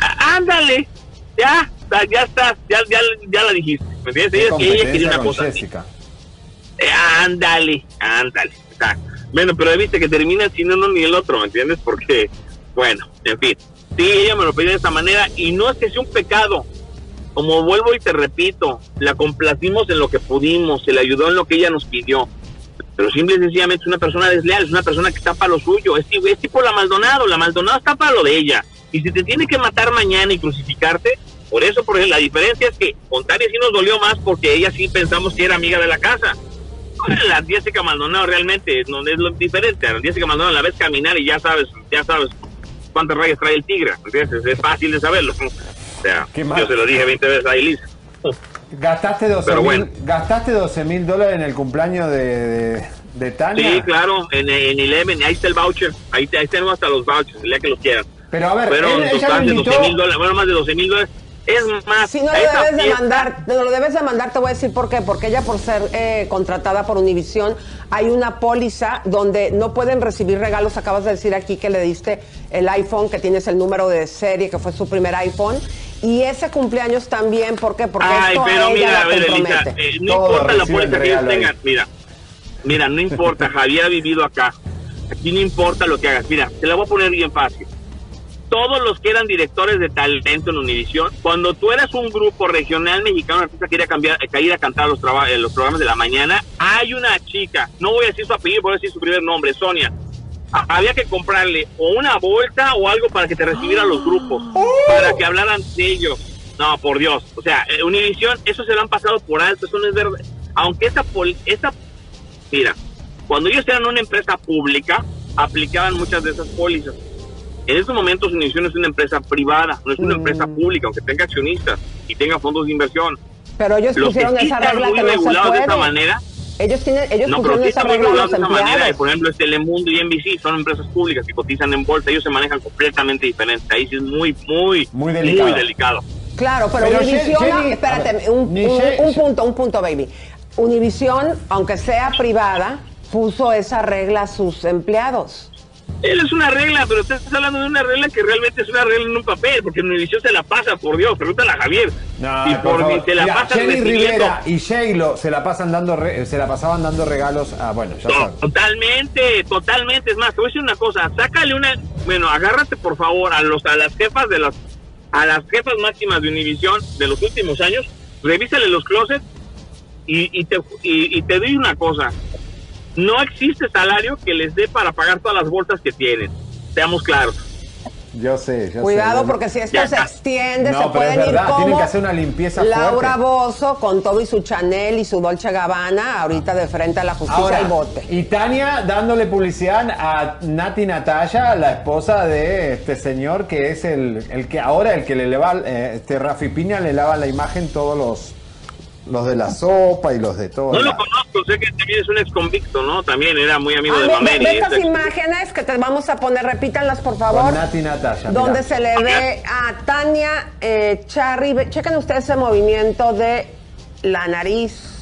I: Ah, Ándale, ya, ya, ya estás, ya, ya, ya la dijiste. ¿Me entiendes?
C: Qué
I: Ella, ella quería una cosa. Eh, ándale, ándale. está. Bueno, pero viste que termina sin uno ni el otro, ¿me entiendes? Porque, bueno, en fin. Sí, ella me lo pidió de esa manera y no es que sea un pecado. Como vuelvo y te repito, la complacimos en lo que pudimos, se le ayudó en lo que ella nos pidió. Pero simple y sencillamente es una persona desleal, es una persona que está para lo suyo. Es, tipo- es tipo la Maldonado, la Maldonado está para lo de ella. Y si te tiene que matar mañana y crucificarte, por eso, por ejemplo, la diferencia es que con Tania sí nos dolió más porque ella sí pensamos que era amiga de la casa. La Jessica Maldonado realmente no es lo diferente. La Jessica Maldonado la ves caminar y ya sabes, ya sabes cuántas rayas trae el tigre. ¿entiendes? Es fácil de saberlo. O sea,
C: mal.
I: yo se lo dije 20 veces a Elisa.
C: Gastaste 12
I: Pero
C: mil
I: bueno.
C: gastaste 12 mil dólares en el cumpleaños de, de, de Tania.
I: Sí, claro, en, en Eleven, ahí está el voucher. Ahí, ahí tenemos hasta los vouchers, el día que los quieran.
C: Pero a ver,
I: Fueron
C: él- ella
I: total
C: lo
I: de
C: invitó-
I: 12 mil dólares, bueno, más de 12 mil dólares. Es más,
B: Si no lo debes de
I: fiesta-
B: mandar, no lo debes de mandar, te voy a decir por qué. Porque ella, por ser eh, contratada por Univision, hay una póliza donde no pueden recibir regalos. Acabas de decir aquí que le diste el iPhone, que tienes el número de serie, que fue su primer iPhone. Y ese cumpleaños también, ¿por qué? Porque
I: Ay,
B: esto
I: pero
B: a ella
I: mira,
B: la
I: a ver, Elisa, eh, no
C: Todo
I: importa la póliza que ellos tengan. Mira, mira, no importa, Javier ha vivido acá. Aquí no importa lo que hagas. Mira, te la voy a poner bien fácil. Todos los que eran directores de talento en Univisión, cuando tú eras un grupo regional mexicano, artista que ir a, cambiar, ir a cantar los, eh, los programas de la mañana, hay una chica, no voy a decir su apellido, voy a decir su primer nombre, Sonia. Había que comprarle o una bolsa o algo para que te recibieran los grupos, para que hablaran de ellos. No, por Dios. O sea, eh, Univisión, eso se lo han pasado por alto, eso no es verdad. Aunque esa, esa Mira, cuando ellos eran una empresa pública, aplicaban muchas de esas pólizas. En estos momentos Univision es una empresa privada, no es una
B: Mm.
I: empresa pública, aunque tenga accionistas y tenga fondos de inversión.
B: Pero ellos
I: Los que
B: pusieron
I: sí
B: esa regla
I: muy
B: que no se
I: regulados de esa manera,
B: Ellos, tienen, ellos
I: no, pero
B: esa regla a
I: regulados de esa manera. Por ejemplo, es Telemundo y NBC son empresas públicas que cotizan en bolsa, ellos se manejan completamente diferente. Ahí sí es muy, muy,
C: Muy delicado.
I: muy delicado.
B: Claro, pero,
C: Pero
B: Univision,
C: Jenny-
B: espérate,
C: ver,
B: un,
C: ni
B: un-
C: Jenny-
B: un punto, un punto, baby. Univision, aunque sea privada, puso esa regla a sus empleados.
I: Él es una regla, pero usted está hablando de una regla que realmente es una regla en un papel, porque Univision se la pasa, por Dios, pregúntale a Javier.
C: No,
I: y
C: por
I: por se la
C: Mira,
I: pasan
C: Jenny
I: recibiendo.
C: Rivera y J-Lo se la pasan dando re- se la pasaban dando regalos a bueno, ya
I: No,
C: sabes.
I: totalmente, totalmente. Es más, te voy a decir una cosa, sácale una, bueno, agárrate por favor a los a las jefas de las a las jefas máximas de Univision de los últimos años, revísale los closets y, y te y, y te doy una cosa. No existe salario que les dé para pagar todas las bolsas que tienen. Seamos claros.
C: Yo sé, yo
B: Cuidado,
C: sé.
B: porque si esto
I: Ya
B: se extiende,
C: No,
B: se
C: pero
B: pueden
C: es verdad,
B: ir como
C: tienen que hacer una limpieza
B: Laura. Bozo con todo y su Chanel y su Dolce Gabbana, ahorita de frente a la justicia
C: Ahora,
B: al bote.
C: y Tania dándole publicidad a Nati Natalia, la esposa de este señor que es el, el que ahora el que le leva, eh, este Rafi Piña le lava la imagen todos los los de la sopa y los de todo.
I: No lo conozco, sé que también es un ex convicto, ¿no? También era muy amigo
B: Ah,
I: de Mameri.
B: ve estas
I: este-
B: imágenes que te vamos a poner, repítanlas por favor.
C: Con Nati Natalia.
B: donde se le ve a Tania eh, Charry. Ve- Chequen ustedes ese movimiento de la nariz.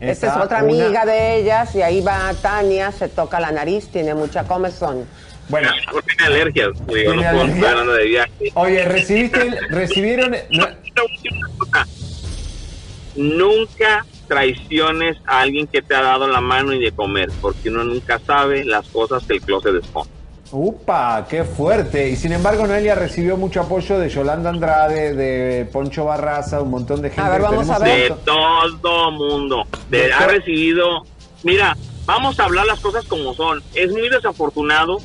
B: Esta es otra
C: una-
B: amiga de ellas y ahí va Tania, se toca la nariz, tiene mucha comezón.
C: Bueno,
I: tiene alergias, digo, no
C: ¿Tiene
I: puedo estar hablando de viaje.
C: oye, recibiste, recibieron, no-
I: Nunca traiciones a alguien que te ha dado la mano y de comer, porque uno nunca sabe las cosas que el closet esconde.
C: Upa, qué fuerte. Y sin embargo, Noelia recibió mucho apoyo de Yolanda Andrade, de Poncho Barraza, un montón de gente.
B: ver, vamos a ver.
I: De todo mundo. De-
C: De
I: ha recibido. Mira, vamos a hablar las cosas como son. Es muy desafortunado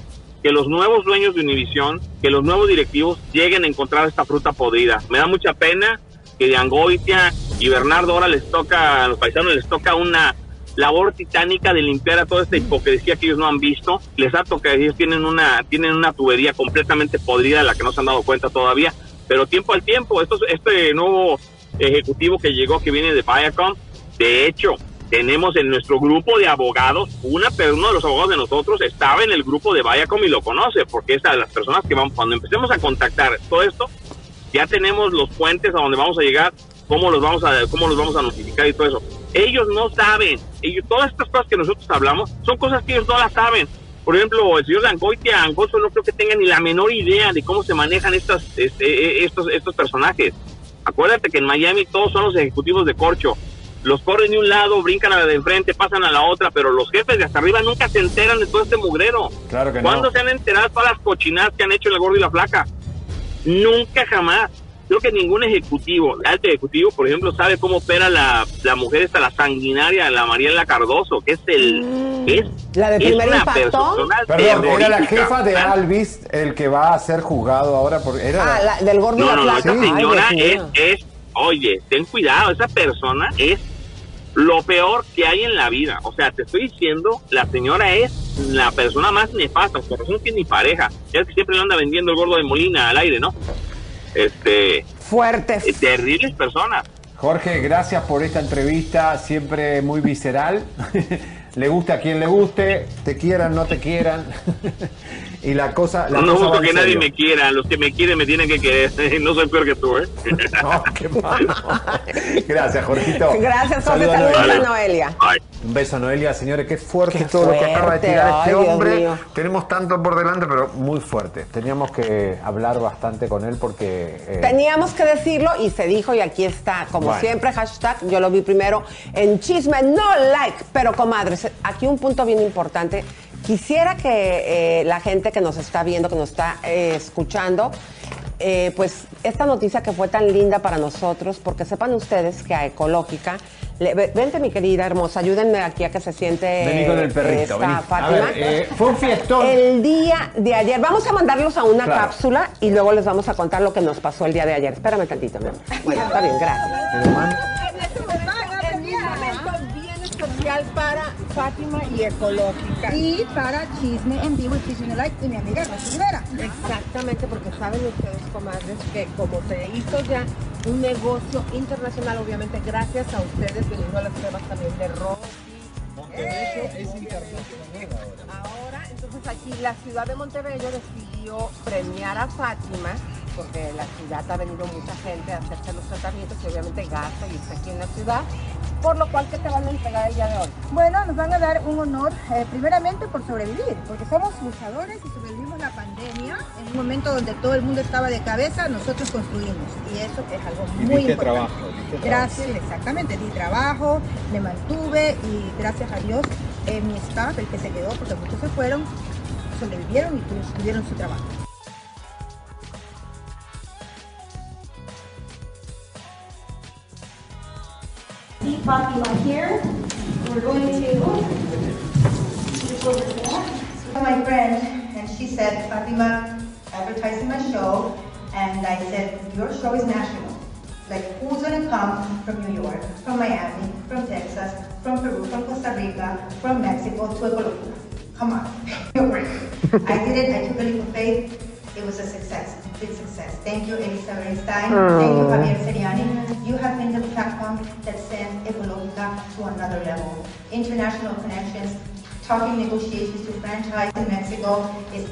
I: que los nuevos dueños de Univisión, que los nuevos directivos lleguen a encontrar esta fruta podrida. Me da mucha pena que de Angoitia y Bernardo ahora les toca, a los paisanos les toca una labor titánica de limpiar a toda esta hipocresía que ellos no han visto. Les ha tocado, ellos tienen una, tienen una tubería completamente podrida la que no se han dado cuenta todavía. Pero tiempo al tiempo, estos, este nuevo ejecutivo que llegó, que viene de Viacom, de hecho, tenemos en nuestro grupo de abogados, una, pero uno de los abogados de nosotros estaba en el grupo de Viacom y lo conoce, porque es a las personas que van, cuando empecemos a contactar todo esto, ya tenemos los puentes a donde vamos a llegar, cómo los vamos a, cómo los vamos a notificar y todo eso. Ellos no saben, ellos, todas estas cosas que nosotros hablamos son cosas que ellos no las saben. Por ejemplo, el señor Dangoitia, Angosto no creo que tenga ni la menor idea de cómo se manejan estas, este, eh, estos, estos personajes. Acuérdate que en Miami todos son los ejecutivos de corcho. Los corren de un lado, brincan a la de enfrente, pasan a la otra, pero los jefes de hasta arriba nunca se enteran de todo este mugrero.
C: Claro que no.
I: ¿Cuándo se han enterado todas las cochinadas que han hecho el gordo y la flaca? Nunca jamás. Creo que ningún ejecutivo, alto ejecutivo, por ejemplo, sabe cómo opera la, la mujer esta, la sanguinaria, la Mariela Cardoso, que es el... Es,
B: Mm. ¿La de
I: es
B: primer impacto?
I: persona
C: Perdón, era la jefa de Alvis el que va a ser juzgado ahora por era
B: Ah,
C: la-
B: del gordo
I: No,
B: la
I: no, no, esa señora es, es, oye, ten cuidado, esa persona es lo peor que hay en la vida. O sea, te estoy diciendo, la señora es la persona más nefasta, por razón que ni pareja. Ya es que siempre le anda vendiendo el gordo de Molina al aire, ¿no? Este.
B: Fuertes.
I: eh, terribles personas.
C: Jorge, gracias por esta entrevista, siempre muy visceral. le guste a quien le guste, te quieran, no te quieran. y la cosa. La
I: no
C: cosa
I: busco que nadie
C: serio.
I: me quiera. Los que me quieren me tienen que querer. No soy peor que tú, ¿eh?
C: No, qué malo. Gracias, Jorgito.
B: Gracias, Jorge.
C: Saludos a
B: Saludos a
C: Noelia.
B: Noelia.
C: Un beso a Noelia, señores, qué fuerte
B: Qué
C: todo lo que acaba de tirar este
B: ay,
C: hombre. Tenemos tanto por delante, pero muy fuerte. Teníamos que hablar bastante con él porque. eh,
B: Teníamos que decirlo y se dijo y aquí está, como
C: Bueno.
B: siempre, hashtag, yo lo vi primero en chisme, no like, pero comadres, aquí un punto bien importante. Quisiera que eh, la gente que nos está viendo, que nos está eh, escuchando, eh, pues esta noticia que fue tan linda para nosotros, porque sepan ustedes que a Ecológica, le- vente mi querida hermosa, ayúdenme aquí a que se siente
C: Vení con el perrito,
B: esta
C: vení. A
B: Fátima.
C: ver, eh, fue un fiestón.
B: El día de ayer, vamos a mandarlos a una
C: Claro.
B: cápsula y luego les vamos a contar lo que nos pasó el día de ayer. Espérame tantito, mi amor. Bueno, está bien, gracias.
C: pero, man,
J: bien especial para Fátima y Ecológica. Y para Chisme en Vivo y Chisme Like y mi amiga Rosy Rivera.
B: Exactamente, porque saben ustedes, comadres, que como se hizo ya un negocio internacional, obviamente gracias a ustedes, viniendo a las pruebas también de Rosy.
F: es internacional ahora.
B: Ahora, entonces aquí la ciudad de Montevideo decidió premiar a Fátima, porque la ciudad ha venido mucha gente a hacerse los tratamientos y obviamente gasta y está aquí en la ciudad, por lo cual que te van a entregar el día de hoy.
J: Bueno, nos van a dar un honor, eh, primeramente por sobrevivir, porque somos luchadores y sobrevivimos la pandemia en un momento donde todo el mundo estaba de cabeza, nosotros construimos. Y eso es algo
F: Y
J: muy importante.
F: trabajo, diste trabajo.
J: Gracias, exactamente, di trabajo, me mantuve y gracias a Dios eh, mi staff, el que se quedó, porque muchos se fueron, sobrevivieron y tu- tuvieron su trabajo.
K: See Fatima here. We're going to.
J: My friend, and she said, Fatima, advertising my show, and I said, your show is national. Like, who's gonna come from New York, from Miami, from Texas, from Peru, from Costa Rica, from Mexico to Colombia? Come on. I did it, I took a leap of faith. It was a success, complete success. Thank you, Elisa Bernstein. Oh. Thank you, Javier Seriani. You have been the platform that sent Ecologica to another level. International connections, talking negotiations to franchise in Mexico is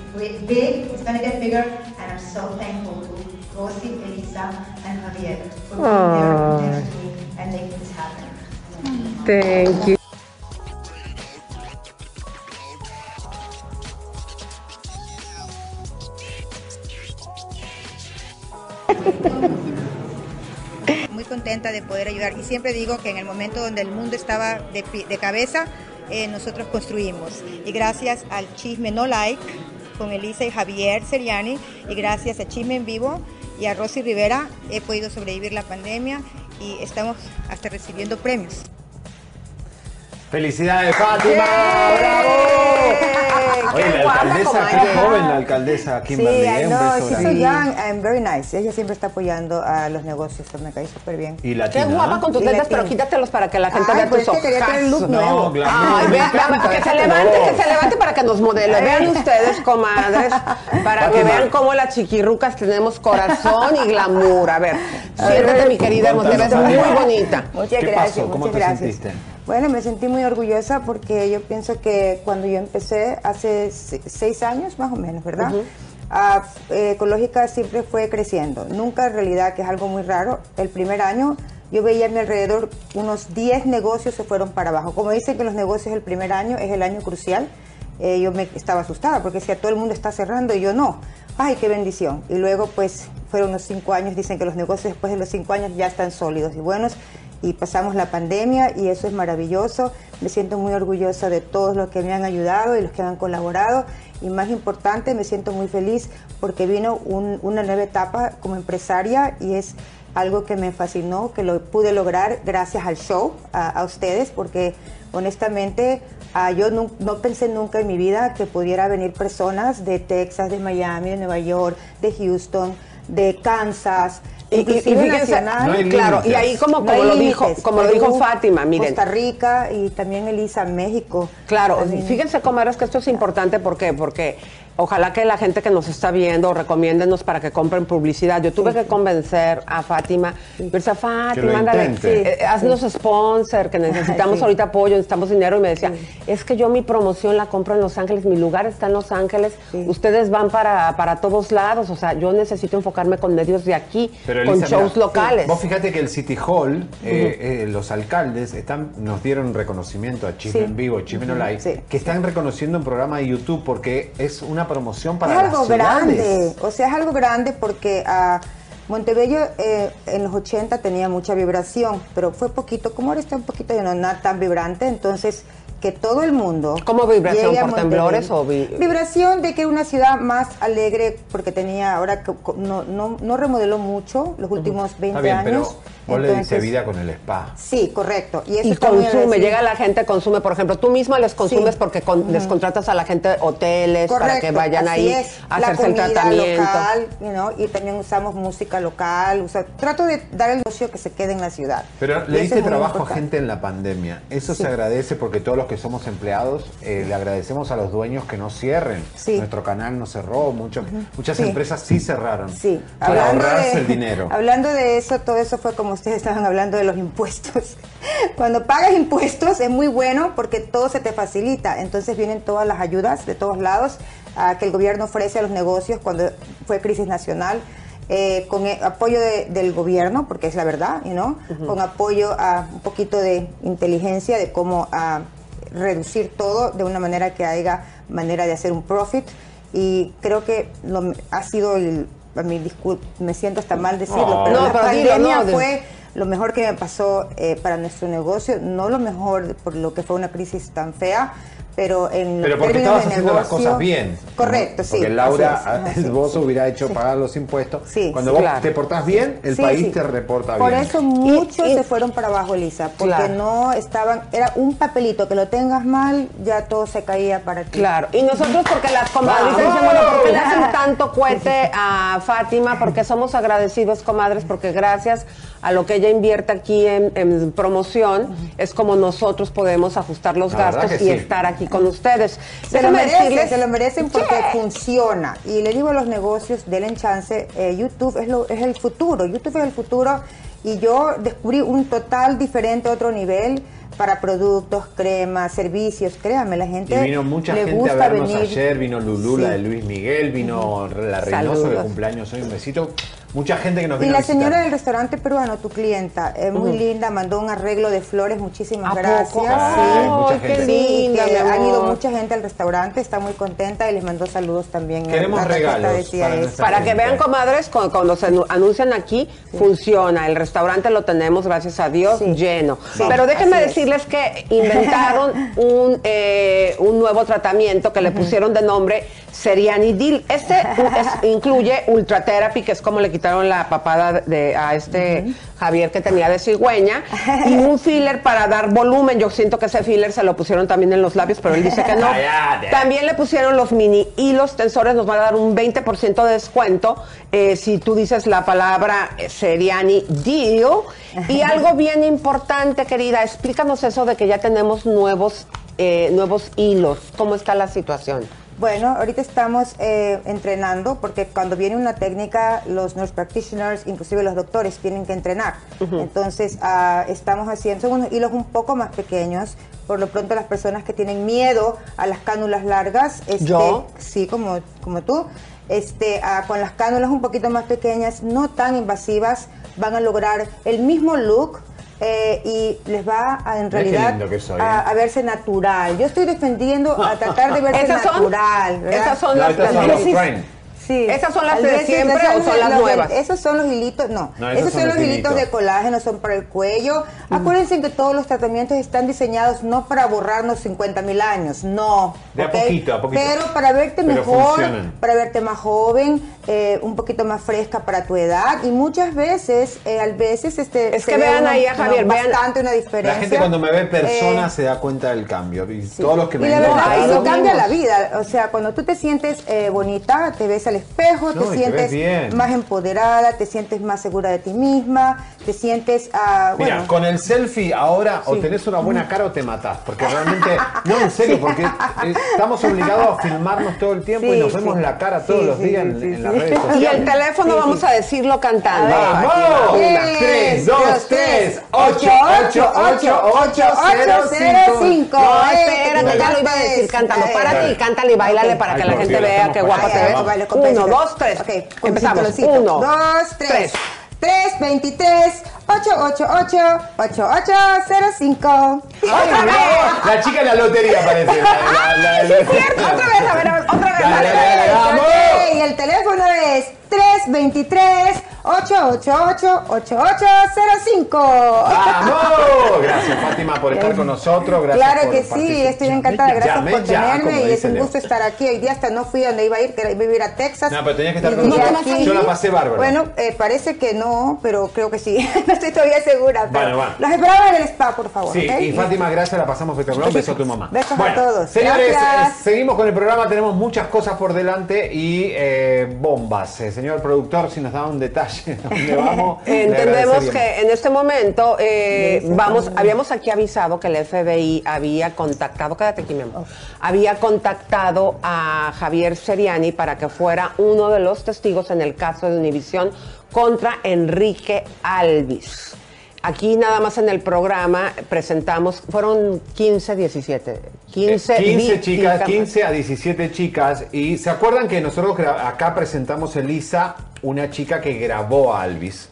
J: big, it's gonna get bigger, and I'm so thankful to Rosy, Elisa, and Javier for being there to me and making this happen.
B: Thank you.
J: Muy contenta de poder ayudar y siempre digo que en el momento donde el mundo estaba de, cabeza, eh, nosotros construimos. Y gracias al Chisme No Like con Elisa y Javier Seriani y gracias a Chisme en Vivo y a Rosy Rivera he podido sobrevivir la pandemia y estamos hasta recibiendo premios.
C: Felicidades, Fátima. ¡Bravo! Oye,
B: ¡Qué
C: la alcaldesa, qué joven la alcaldesa Kimberly.
L: Sí,
C: ¿eh? Un beso
L: she's so young and very nice. Ella siempre está apoyando a los negocios, me cae súper bien.
C: Y
B: Qué
C: latina.
B: guapa con tus
L: latina.
B: pero quítatelos para que la gente
L: Ay,
B: vea
L: pues
B: tus
L: que quería traer
B: ojazos.
L: look nuevo.
C: No, claro.
B: Ay,
C: me
B: vea,
C: encanta,
B: que se
C: déjate
B: levante,
C: no.
B: que se levante para que nos modele. Vean ustedes, comadres, para que vean cómo las chiquirrucas tenemos corazón y glamour. A ver, siéntate, mi querida hermosa, te ves muy bonita.
L: Muchas
C: ¿Qué
L: gracias.
C: pasó? ¿Cómo
L: muchas
C: te
L: gracias. Bueno, me sentí muy orgullosa porque yo pienso que cuando yo empecé hace se- seis años más o menos, ¿verdad? Ah, eh, Ecológica siempre fue creciendo. Nunca en realidad, que es algo muy raro, el primer año yo veía a mi alrededor unos 10 negocios se fueron para abajo. Como dicen que los negocios el primer año es el año crucial, eh, yo me estaba asustada porque decía todo el mundo está cerrando y yo no. Ay, qué bendición. Y luego pues fueron unos cinco años, dicen que los negocios después de los cinco años ya están sólidos y buenos y pasamos la pandemia y eso es maravilloso. Me siento muy orgullosa de todos los que me han ayudado y los que han colaborado y más importante, me siento muy feliz porque vino un- una nueva etapa como empresaria y es algo que me fascinó, que lo pude lograr gracias al show, a, ustedes, porque honestamente ah, yo nu- no pensé nunca en mi vida que pudiera venir personas de Texas, de Miami, de Nueva York, de Houston, de Kansas,
B: Y, y- y
L: Inclusive
B: fíjense,
L: nacional.
C: No hay
B: claro, y ahí como, como lo dijo, como lo dijo Fátima, miren.
L: Costa Rica y también Elisa, México.
B: Claro,
L: También.
B: fíjense, comadres, que esto es importante. ¿Por qué? Porque ojalá que la gente que nos está viendo recomiéndenos para que compren publicidad. Yo tuve que convencer a Fátima. Verse a Fátima, ándale,
C: intente.
B: eh, haznos sponsor, que necesitamos
L: Sí.
B: ahorita apoyo, necesitamos dinero. Y me decía, es que yo mi promoción la compro en Los Ángeles, mi lugar está en Los Ángeles. Ustedes van para, para todos lados. O sea, yo necesito enfocarme con medios de aquí,
C: Pero,
B: con
C: Elisa,
B: shows
C: mira,
B: locales.
C: Vos fíjate que el City Hall, eh, eh, los alcaldes están, nos dieron reconocimiento a Chisme
L: Sí.
C: en Vivo, Chisme
L: Ujú,
C: Online,
L: sí.
C: que están reconociendo un programa de YouTube porque es una promoción para
L: es
C: las
L: algo
C: ciudades.
L: grande, o sea, es algo grande porque a Montebello eh, en los 80 tenía mucha vibración, pero fue poquito, como ahora está un poquito ya no nada tan vibrante, entonces que todo el mundo...
B: ¿Cómo vibración? ¿Por
L: Montebello.
B: temblores o vi-
L: Vibración de que una ciudad más alegre, porque tenía, ahora no, no, no remodeló mucho los últimos 20
C: bien, pero
L: años.
C: Vos le diste vida con el spa.
L: Sí, correcto. Y, eso
B: Y consume, llega la gente, consume, por ejemplo, tú misma les consumes
L: Sí.
B: porque con- les contratas a la gente hoteles para que vayan ahí
L: es.
B: a
L: la
B: hacerse el
L: comida
B: tratamiento.
L: local, you know, y también usamos música local, o sea, trato de dar el negocio que se quede en la ciudad.
C: Pero
L: Y
C: le diste trabajo a gente en la pandemia. Eso
L: Sí.
C: se agradece porque todos los que somos empleados eh, le agradecemos a los dueños que no cierren.
L: Sí.
C: Nuestro canal no cerró, muchos, muchas
L: Sí.
C: empresas sí cerraron.
L: Sí,
C: Para
L: hablando
C: ahorrarse
L: de,
C: el dinero.
L: Hablando de eso, todo eso fue como ustedes estaban hablando de los impuestos. Cuando pagas impuestos es muy bueno porque todo se te facilita. Entonces vienen todas las ayudas de todos lados ah, que el gobierno ofrece a los negocios cuando fue crisis nacional. eh, con el apoyo de- del gobierno, porque es la verdad, you know, con apoyo a un poquito de inteligencia de cómo ah, reducir todo de una manera que haya manera de hacer un profit y creo que lo, ha sido el a mí discul- me siento hasta mal decirlo
C: No.
L: pero
B: No,
L: la
B: pero dilo,
L: pandemia
B: no, de-
L: fue lo mejor que me pasó eh, para nuestro negocio no lo mejor por lo que fue una crisis tan fea pero en
C: Pero porque
L: términos
C: estabas
L: de
C: haciendo las cosas bien.
L: correcto
C: ¿no?
L: sí
C: Porque Laura,
L: es, ajá,
C: el
L: sí.
C: vos hubiera hecho
L: Sí.
C: pagar los impuestos.
L: Sí,
C: Cuando
L: sí,
C: vos
B: claro.
C: te portás bien, el
L: Sí,
C: país
L: sí.
C: te reporta
L: Por
C: bien.
L: eso muchos
B: Y- y-
L: se fueron para abajo, Elisa, porque
B: Claro.
L: no estaban, era un papelito, que lo tengas mal, ya todo se caía para ti.
B: Claro, y nosotros porque las comadres dicen, bueno, ¿por qué le hacen tanto cohete a Fátima? Porque somos agradecidos, comadres, porque gracias a lo que ella invierte aquí en, en promoción, es como nosotros podemos ajustar los
C: La
B: gastos y
C: sí.
B: estar aquí con ustedes.
L: Se lo merecen,
B: decirles-
L: se lo merecen porque funciona. Y le digo a los negocios, denle chance, eh, YouTube es, lo, es el futuro, YouTube es el futuro y yo descubrí un total diferente, otro nivel para productos, cremas, servicios, créanme, la gente
C: Y vino mucha
L: le
C: gente a
L: gusta
C: vernos
L: venir.
C: ayer, vino Lulú, la
L: Sí.
C: de Luis Miguel, vino la Reynoso de cumpleaños hoy, un besito. Mucha gente que nos
L: Y la señora del restaurante peruano, tu clienta, es muy
B: Ujú.
L: linda, mandó un arreglo de flores, muchísimas
B: ¿A
L: gracias.
B: poco?
L: Sí.
C: Ay, mucha
B: qué
C: gente.
L: Sí,
B: linda,
L: que
B: mi
L: han ido mucha gente al restaurante, está muy contenta y les mandó saludos también.
C: Queremos regalos
L: decía
C: para
L: eso.
C: nuestra
B: Para que vean, comadres, cu- cuando se anu- anuncian aquí, funciona. El restaurante lo tenemos, gracias a Dios,
L: Sí.
B: lleno.
L: Sí,
B: Pero déjenme
L: es.
B: decirles que inventaron un, eh, un nuevo tratamiento que le pusieron de nombre Serianidil. Este es- incluye Ultra Therapy, que es como le quitaron la papada de, a este Javier que tenía de cigüeña, y un filler para dar volumen. Yo siento que ese filler se lo pusieron también en los labios, pero él dice que no. También le pusieron los mini hilos tensores, nos van a dar un 20% de descuento eh, si tú dices la palabra eh, Seriani Deal. Y algo bien importante, querida, explícanos eso de que ya tenemos nuevos, eh, nuevos hilos. ¿Cómo está la situación?
L: Bueno, ahorita estamos eh, entrenando porque cuando viene una técnica, los nurse practitioners, inclusive los doctores, tienen que entrenar. Entonces, ah, estamos haciendo, son unos hilos un poco más pequeños. Por lo pronto, las personas que tienen miedo a las cánulas largas, este,
B: ¿Yo?
L: sí, como, como tú, este, ah, con las cánulas un poquito más pequeñas, no tan invasivas, van a lograr el mismo look. Eh, y les va a, en realidad
C: soy,
L: a,
C: ¿eh?
L: a verse natural. Yo estoy defendiendo a tratar de verse
B: ¿Esas son?
L: natural. ¿verdad?
B: Esas son
C: No,
B: las, las
C: son.
L: Sí.
B: ¿Esas son las
L: A
B: de siempre
L: esas
B: o son las
L: los de-
B: nuevas?
L: esos son los hilitos, no.
C: No, esos
L: esos
C: son
L: son
C: los
L: los hilitos
C: hilitos.
L: de colágeno, son para el cuello. Acuérdense que todos los tratamientos están diseñados no para borrarnos 50 mil años, no.
C: De a
L: ¿ok?
C: poquito, a poquito.
L: Pero para verte
C: Pero
L: mejor,
C: funcionan.
L: para verte más joven, eh, un poquito más fresca para tu edad. Y muchas veces, eh, a veces, este.
B: Es
L: se
B: que
L: ve
B: vean
L: uno-
B: ahí a Javier,
L: no,
B: vean-
L: bastante una diferencia.
C: La gente cuando me ve persona
L: Eh,
C: se da cuenta del cambio. Y todos los que me
L: y la verdad eso cambia la vida. O sea, cuando tú te sientes eh, bonita, te ves al al espejo,
C: No,
L: te
C: te
L: sientes más empoderada, te sientes más segura de ti misma, te sientes, ah,
C: Mira, con el selfie ahora o
L: Sí.
C: tenés una buena cara o te matás. Porque realmente, no, en serio, porque estamos obligados a filmarnos todo el tiempo y nos vemos
B: sí.
C: la cara todos los días en, en las redes sociales.
B: Y el teléfono vamos a decirlo cantando.
C: ¡Vamos!
B: Fátima.
C: Una, tres, dos, tres, ocho, ocho, ocho, ocho, cero, cinco.
B: No, espérate, ya lo iba a decir cantando. Párate y cántale y bailale para que la gente vea qué guapa te ves. Uno, dos, tres.
L: Ok,
B: Empezamos. Uno,
L: dos, tres.
B: tres.
L: 3, 23, 888, 8805.
C: Ay, no, La chica de la lotería parece. La- la- la-
L: Es cierto, otra vez, a ver, otra vez. Y el teléfono es 323 888 8805.
C: ¡Vamos! Gracias, Fátima, por estar con nosotros. Gracias
L: Claro
C: por
L: que sí,
C: participar.
L: estoy encantada. Gracias
C: Llamé
L: por
C: ya,
L: tenerme y es un
C: Leo.
L: gusto estar aquí. Hoy día hasta no fui donde iba a ir, que iba a ir a Texas.
C: No, pero tenías que estar con nosotros.
L: aquí-
C: Yo la pasé bárbaro.
L: Bueno, eh, parece que no, pero creo que sí. no estoy todavía segura. Pero
C: Bueno, bueno.
L: Los esperaba en el spa, por favor.
C: Sí, y Fátima, gracias, la pasamos espectacular. Un beso a tu mamá.
L: Besos a
C: Bueno,
L: todos.
C: Señores,
L: Gracias.
C: eh, seguimos con el programa, tenemos muchas cosas por delante y eh, bombas. Eh, señor productor, si nos da un detalle de dónde vamos.
B: Entendemos que en este momento eh, vamos, habíamos aquí avisado que el FBI había contactado, quédate aquí mi amor, había contactado a Javier Seriani para que fuera uno de los testigos en el caso de Univisión contra Enrique Alvis. Aquí nada más en el programa presentamos, fueron 15, 17, 15,
C: 15
B: vi-
C: chicas,
B: vi-
C: 15 a 17 chicas. Y se acuerdan que nosotros acá presentamos Elisa, una chica que grabó a Alvis,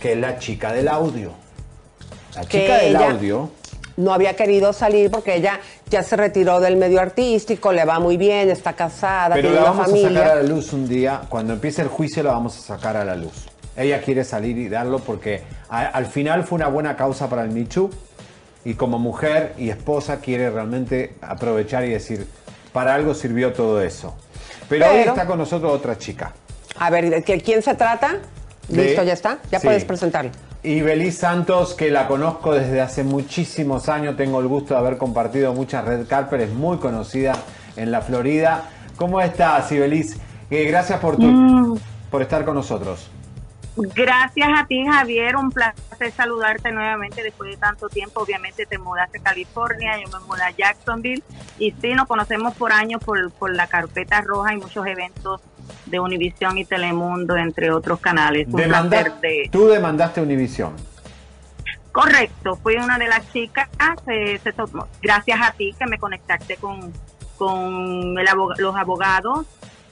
C: que es la chica del audio. La chica del audio.
B: no había querido salir porque ella ya se retiró del medio artístico, le va muy bien, está casada,
C: Pero
B: tiene
C: la vamos
B: familia.
C: a sacar a la luz un día. Cuando empiece el juicio la vamos a sacar a la luz. Ella quiere salir y darlo porque a- al final fue una buena causa para el Michu. Y como mujer y esposa quiere realmente aprovechar y decir, para algo sirvió todo eso. Pero, hoy
B: Pero-
C: está con nosotros otra chica.
B: A ver, ¿de qué- quién se trata?
C: De-
B: Listo, ya está. Ya
C: Sí.
B: puedes presentarlo.
C: Y Belis Santos, que la conozco desde hace muchísimos años, tengo el gusto de haber compartido muchas red carpet, es muy conocida en la Florida. ¿Cómo estás, Ibelis? Eh, gracias por, tu,
M: Mm.
C: por estar con nosotros.
M: Gracias a ti, Javier. Un placer saludarte nuevamente después de tanto tiempo. Obviamente te mudaste a California, yo me mudé a Jacksonville. Y sí, nos conocemos por años por, por la carpeta roja y muchos eventos de Univisión y Telemundo, entre otros canales. Un
C: Demanda-
M: placer de...
C: Tú demandaste Univision.
M: Correcto, fui una de las chicas, eh, se tomó- gracias a ti que me conectaste con, con el aboga- los abogados.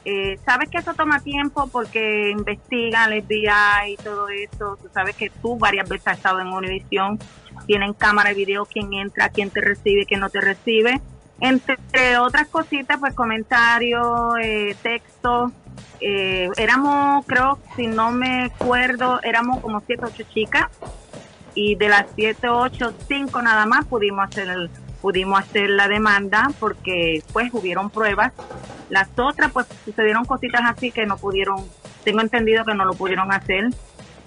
M: Eh, sabes que eso toma tiempo porque investigan el FBI y todo eso. Tú sabes que tú varias veces has estado en Univision, tienen cámara y video, quién entra, quién te recibe, quién no te recibe. Entre otras cositas, pues comentarios, eh, textos. Eh, éramos, creo, si no me acuerdo, éramos como siete, ocho chicas y de las 7, 8, 5 nada más pudimos hacer el- pudimos hacer la demanda porque pues hubieron pruebas. Las otras pues sucedieron cositas así que no pudieron, tengo entendido que no lo pudieron hacer,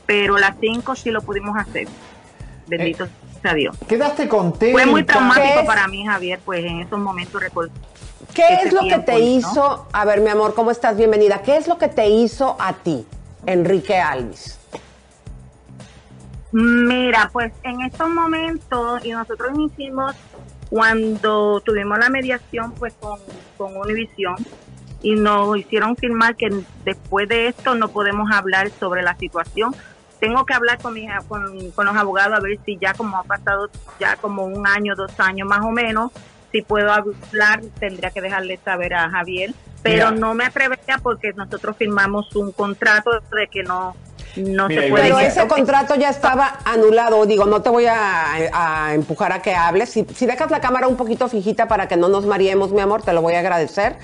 M: pero las 5 sí lo pudimos hacer. Bendito sea Dios.
C: Quedaste contenta.
M: Fue muy
B: ¿Qué
M: traumático para mí, Javier, pues en esos momentos recuerdo.
B: ¿Qué es lo que te
M: ¿no?
B: hizo? A ver, mi amor, ¿cómo estás? Bienvenida. ¿Qué es lo que te hizo a ti, Enrique Alvis?
M: Mira, pues en estos momentos, y nosotros hicimos cuando tuvimos la mediación pues con, con Univision y nos hicieron firmar que después de esto no podemos hablar sobre la situación. Tengo que hablar con, mi, con, con los abogados a ver si ya como ha pasado ya como un año, dos años más o menos, si puedo hablar, tendría que dejarle saber a Javier, pero
C: Mira.
M: no me atrevería porque nosotros firmamos un contrato de que no, no
C: Mira,
M: se puede...
B: Pero ese contrato ya estaba anulado. Digo, no te voy a, a empujar a que hables. Si, si dejas la cámara un poquito fijita para que no nos mareemos, mi amor, te lo voy a agradecer.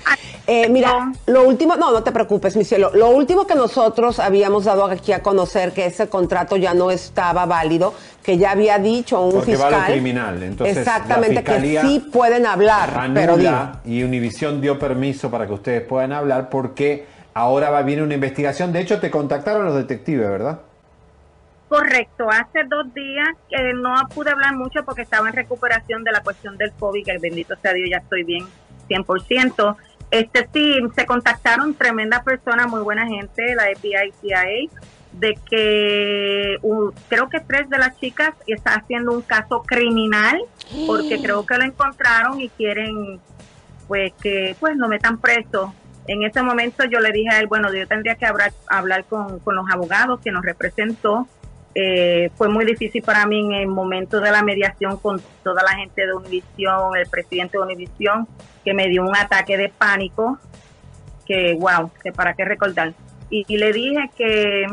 B: Eh, mira, lo último, no, no te preocupes, mi cielo. Lo último que nosotros habíamos dado aquí a conocer que ese contrato ya no estaba válido, que ya había dicho un
C: Porque va
B: fiscal.
C: a lo criminal. Entonces,
B: exactamente, que sí pueden hablar. pero digo,
C: y Univision dio permiso para que ustedes puedan hablar porque ahora va viene una investigación. De hecho, te contactaron los detectives, ¿verdad?
M: Correcto, hace dos días que no pude hablar mucho porque estaba en recuperación de la cuestión del COVID, que bendito sea Dios, ya estoy bien 100%, Este sí, se contactaron tremendas personas, muy buena gente, la FBI, CIA, de que uh, creo que tres de las chicas está haciendo un caso criminal porque creo que lo encontraron y quieren pues que pues lo metan preso. En ese momento yo le dije a él, bueno, yo tendría que hablar, con, los abogados que nos representó. Eh, fue muy difícil para mí en el momento de la mediación con toda la gente de Univisión, el presidente de Univisión, que me dio un ataque de pánico, que wow, que para qué recordar. Y, y le dije que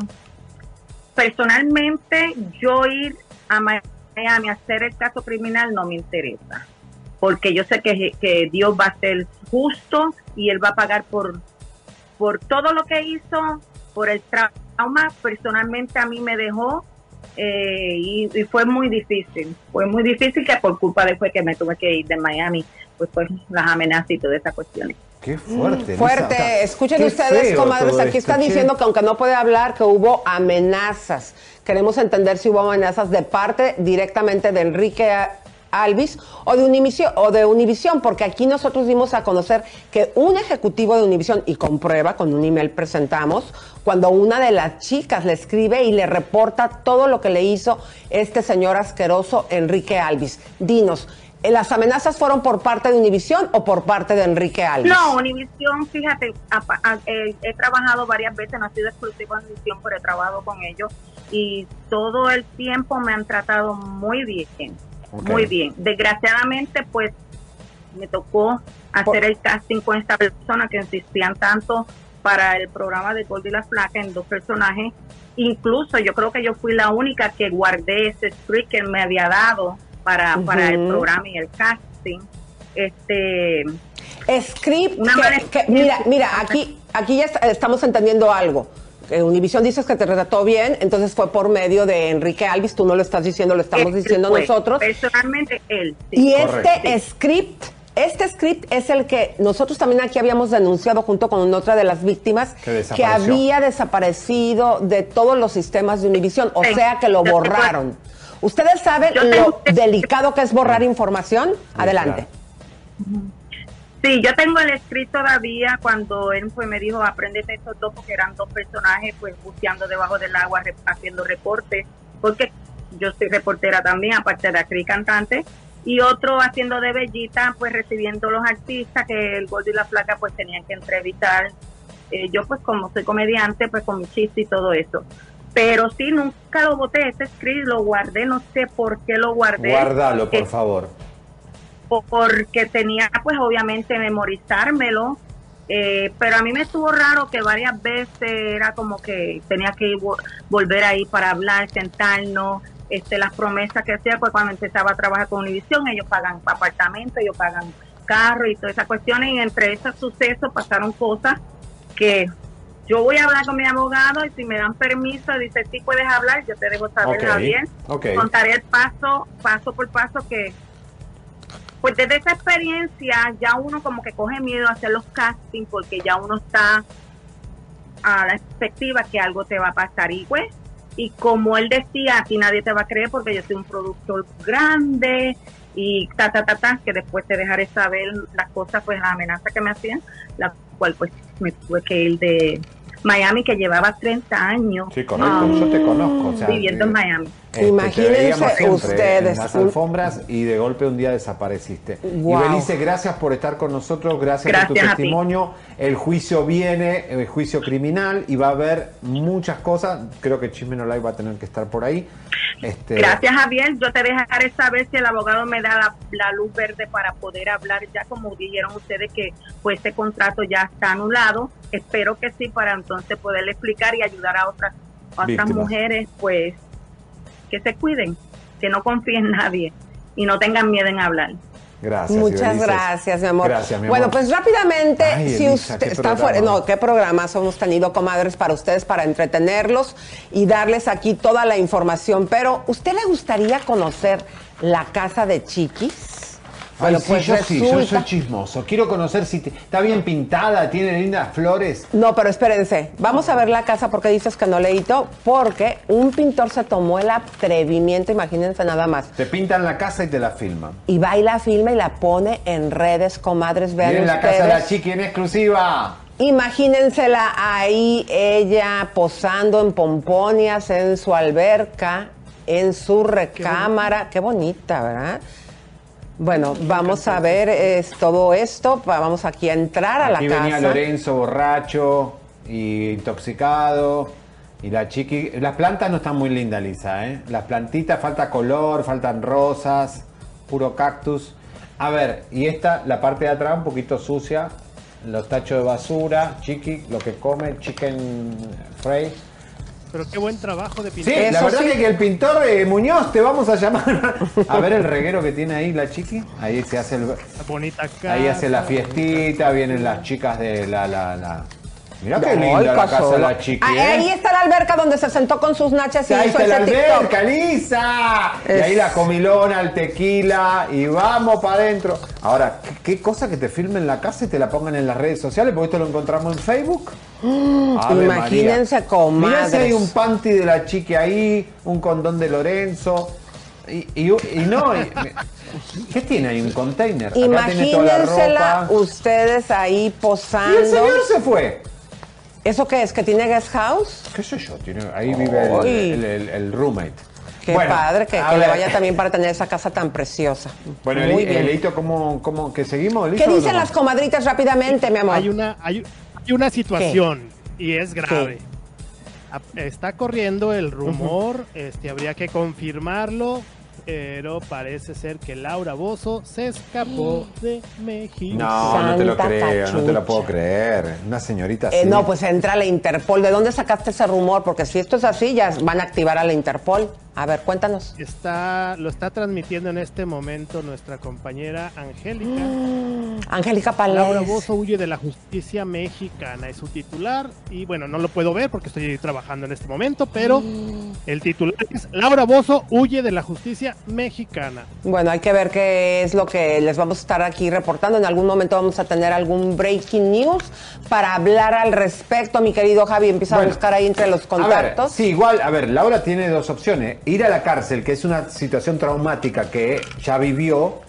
M: personalmente yo ir a Miami a hacer el caso criminal no me interesa, porque yo sé que, que Dios va a ser justo y Él va a pagar por, por todo lo que hizo, por el trauma, personalmente a mí me dejó eh, y, y fue muy difícil, fue muy difícil que por culpa de fue que me tuve que ir de Miami, pues pues las amenazas y todas esas cuestiones.
C: Qué fuerte.
B: Fuerte.
C: Lisa. O sea,
B: Escuchen ustedes, comadres, aquí
C: esto,
B: está
C: che.
B: diciendo que aunque no puede hablar, que hubo amenazas. Queremos entender si hubo amenazas de parte directamente de Enrique Alvis o de Univisión, o de porque aquí nosotros dimos a conocer que un ejecutivo de Univisión, y con prueba, con un email presentamos, cuando una de las chicas le escribe y le reporta todo lo que le hizo este señor asqueroso Enrique Alvis. Dinos, ¿las amenazas fueron por parte de Univisión o por parte de Enrique Alvis?
M: No, Univisión, fíjate, a- eh, he trabajado varias veces, no ha sido exclusivo en Univisión, pero he trabajado con ellos y todo el tiempo me han tratado muy bien, Muy bien. Desgraciadamente, pues me tocó hacer el casting con esta persona que insistían tanto para el programa de Gold y la Flaca en dos personajes. Incluso yo creo que yo fui la única que guardé ese script que me había dado para, para el programa y el casting. Este
B: Script, que- que- mira, mira, aquí, aquí ya est- estamos entendiendo algo. Eh, Univisión dices que te trató bien, entonces fue por medio de Enrique Alvis, tú no lo estás diciendo, lo estamos
M: Él
B: diciendo
M: fue,
B: nosotros.
M: Personalmente él. sí.
B: Y este script, este script es el que nosotros también aquí habíamos denunciado junto con otra de las víctimas
C: Que
B: había desaparecido de todos los sistemas de Univisión, o
M: Sí,
B: sea que lo borraron. ¿Ustedes saben lo delicado que es borrar información? Adelante.
M: Sí, yo tengo el script todavía. Cuando él pues me dijo apréndete estos dos porque eran dos personajes pues buceando debajo del agua re- haciendo reportes porque yo soy reportera también aparte de actriz cantante y otro haciendo de bellita pues recibiendo los artistas que el Gordo y la Flaca pues tenían que entrevistar. Eh, yo pues como soy comediante pues con mi chiste y todo eso. Pero sí nunca lo boté ese script lo guardé no sé por qué lo guardé.
C: Guárdalo, por
M: Eh,
C: favor.
M: Porque tenía pues obviamente memorizármelo, eh, pero a mí me estuvo raro que varias veces era como que tenía que ir vo- volver ahí para hablar, sentarnos, este, las promesas que hacía, pues cuando empezaba a trabajar con Univision, ellos pagan apartamento, ellos pagan carro y todas esas cuestiones, y entre esos sucesos pasaron cosas que yo voy a hablar con mi abogado y si me dan permiso, dice, sí puedes hablar, yo te dejo saber,
C: Ok,
M: Javier, contaré el paso, paso por paso que pues desde esa experiencia ya uno como que coge miedo a hacer los castings porque ya uno está a la expectativa que algo te va a pasar y pues y como él decía a ti nadie te va a creer porque yo soy un productor grande y ta ta ta ta que después te dejaré saber las cosas pues las amenazas que me hacían la cual pues me tuve que ir de Miami que llevaba 30 años
C: Sí, Yo te conozco. O sea,
M: viviendo en Miami
C: Este,
B: Imagínense ustedes,
C: En las alfombras y de golpe un día desapareciste.
B: Wow.
C: Y Belice, gracias por estar con nosotros, gracias, por tu testimonio. El juicio viene, el juicio criminal, y va a haber muchas cosas. Creo que Chisme No Live va a tener que estar por ahí. Este,
M: Gracias, Javier. Yo te dejaré saber si el abogado me da la, la luz verde para poder hablar, ya como dijeron ustedes que pues ese contrato ya está anulado. Espero que sí, para entonces poderle explicar y ayudar a otras, a otras
C: Víctimas.
M: mujeres, pues que se cuiden, que no confíen en nadie y no tengan miedo en hablar.
C: Gracias.
B: Muchas
C: Ibelices.
B: gracias, mi amor.
C: Gracias, mi
B: Bueno,
C: amor.
B: pues rápidamente,
C: Ay,
B: si
C: Elisa,
B: usted está fuera, no, qué programas hemos tenido, comadres, para ustedes, para entretenerlos y darles aquí toda la información. Pero, ¿usted le gustaría conocer la casa de Chiquis?
C: Ay, sí,
B: pues
C: yo sí, yo soy chismoso. Quiero conocer si te- está bien pintada, tiene lindas flores.
B: No, pero espérense, vamos a ver la casa porque dices que no leíto, porque un pintor se tomó el atrevimiento, imagínense nada más,
C: Te pintan la casa y te la filman.
B: y va y la filma y la pone en redes, comadres, vean
C: Miren la
B: ustedes.
C: casa de la chiqui en exclusiva.
B: Imagínensela ahí, ella posando en pomponias en su alberca, en su recámara. Qué bonita, ¿verdad? Bueno, vamos a ver es, todo esto. va- Vamos aquí a entrar a
C: Aquí
B: la
C: venía
B: casa.
C: Lorenzo borracho y intoxicado. Y la chiqui. Las plantas no están muy lindas, Lisa, ¿eh? Las plantitas, falta color, faltan rosas, puro cactus. A ver, y esta, la parte de atrás, un poquito sucia. Los tachos de basura, chiqui, lo que come, chicken fry.
E: Pero qué buen trabajo de
C: Sí,
E: pintor.
C: la verdad que, que el pintor eh, Muñoz te vamos a llamar. A ver el reguero que tiene ahí la chiqui. Ahí se hace el.
E: Bonita casa.
C: Ahí hace la fiestita, vienen las chicas de la. la, la... Mirá qué
B: Ay,
C: linda la casa de la chiqui.
B: Ah,
C: ¿eh?
B: Ahí está la alberca donde se sentó con sus nachas y
C: Ahí
B: hizo
C: está la
B: TikTok.
C: alberca, Lisa. Y ahí la comilona, el tequila y vamos para adentro. Ahora, ¿qué, qué cosa que te filmen la casa y te la pongan en las redes sociales? Porque esto lo encontramos en Facebook.
B: Imagínense, comadres.
C: Mirá si hay un panty de la chiqui ahí, un condón de Lorenzo. Y, y- y no, y- ¿qué tiene ahí? Un container. Acá tiene toda la
B: Imagínensela
C: ropa.
B: ustedes ahí posando.
C: Y el señor se fue.
B: ¿Eso qué es? ¿Que tiene guest house?
C: ¿Qué sé yo? Tiene- ahí vive el,
B: Ay.
C: el- el- el roommate.
B: Qué
C: Bueno,
B: padre que, le vaya también para tener esa casa tan preciosa.
C: Bueno,
B: Muy
C: el,
B: bien.
C: Leito, ¿cómo, cómo, que seguimos?
B: ¿Qué dicen
C: no?
B: las comadritas rápidamente, mi amor?
E: Hay una, hay, hay una situación y es grave. Está corriendo el rumor, este habría que confirmarlo, pero parece ser que Laura Bozo se escapó de México.
C: No, no te lo creo, no te lo puedo creer. Una señorita así.
B: Eh, no, pues entra a la Interpol. ¿De dónde sacaste ese rumor? Porque si esto es así, ya van a activar a la Interpol. A ver, cuéntanos.
E: Está, lo está transmitiendo en este momento nuestra compañera Angélica.
B: Angélica
E: Laura
B: Palés.
E: Bozo huye de la justicia mexicana, es su titular. Y bueno, no lo puedo ver porque estoy trabajando en este momento, pero el titular es Laura Bozo huye de la justicia mexicana.
B: Bueno, hay que ver qué es lo que les vamos a estar aquí reportando. En algún momento vamos a tener algún breaking news para hablar al respecto. Mi querido Javi, empieza a buscar ahí entre los
C: A ver,
B: contactos.
C: sí, igual, a ver, Laura tiene dos opciones. Ir a la cárcel, que es una situación traumática que ya vivió,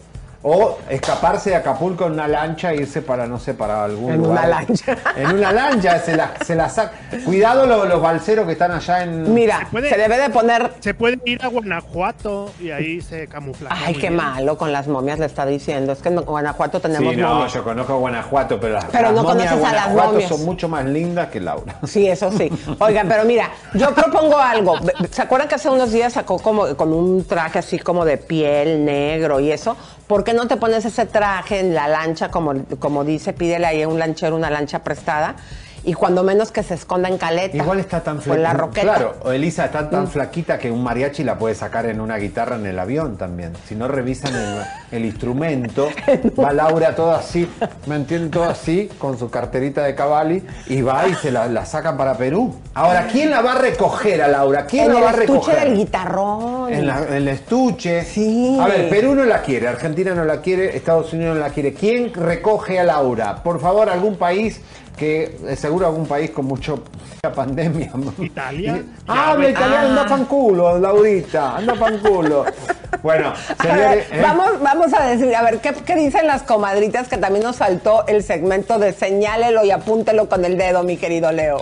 C: o escaparse de Acapulco en una lancha e irse para, no sé, para algún
B: En
C: lugar.
B: una lancha.
C: En una lancha, se la, se la saca. Cuidado los, los balseros que están allá en...
B: Mira,
E: puede-
B: se debe de poner...
E: Se puede ir a Guanajuato y ahí se camufla.
B: Ay, qué
E: bien.
B: malo con las momias le está diciendo. Es que en Guanajuato tenemos
C: Sí, no,
B: momias.
C: yo conozco Guanajuato, pero las,
B: Pero
C: las
B: no
C: momias de
B: conoces a las
C: Guanajuato
B: momias.
C: son mucho más lindas que Laura.
B: Sí, eso sí. Oigan, pero mira, yo propongo algo. ¿Se acuerdan que hace unos días sacó como con un traje así como de piel negro y eso? ¿Por qué no te pones ese traje en la lancha, como, como dice, pídele ahí a un lanchero una lancha prestada? Y cuando menos que se esconda en caleta.
C: Igual está tan
B: en
C: flaquita.
B: la roqueta.
C: Claro, o Elisa está
B: Mm.
C: tan flaquita que un mariachi la puede sacar en una guitarra en el avión también. Si no revisan el, el instrumento, va Laura todo así, ¿me entienden? Todo así, con su carterita de Cavalli, y va y se la, la sacan para Perú. Ahora, ¿quién la va a recoger a Laura? ¿Quién
B: En
C: la
B: el
C: va a
B: estuche
C: recoger?
B: del guitarrón.
C: En, la- en el estuche.
B: Sí.
C: A ver, Perú no la quiere, Argentina no la quiere, Estados Unidos no la quiere. ¿Quién recoge a Laura? Por favor, algún país que, eh, seguro algún país con mucho, mucha pandemia.
E: Italia.
C: Habla italiano, anda panculo, Laurita, anda panculo. Bueno,
B: A ver,
C: señores. ¿eh?
B: vamos, vamos a decir, a ver, ¿qué, qué dicen las comadritas? Que también nos faltó el segmento de señálelo y apúntelo con el dedo, mi querido Leo.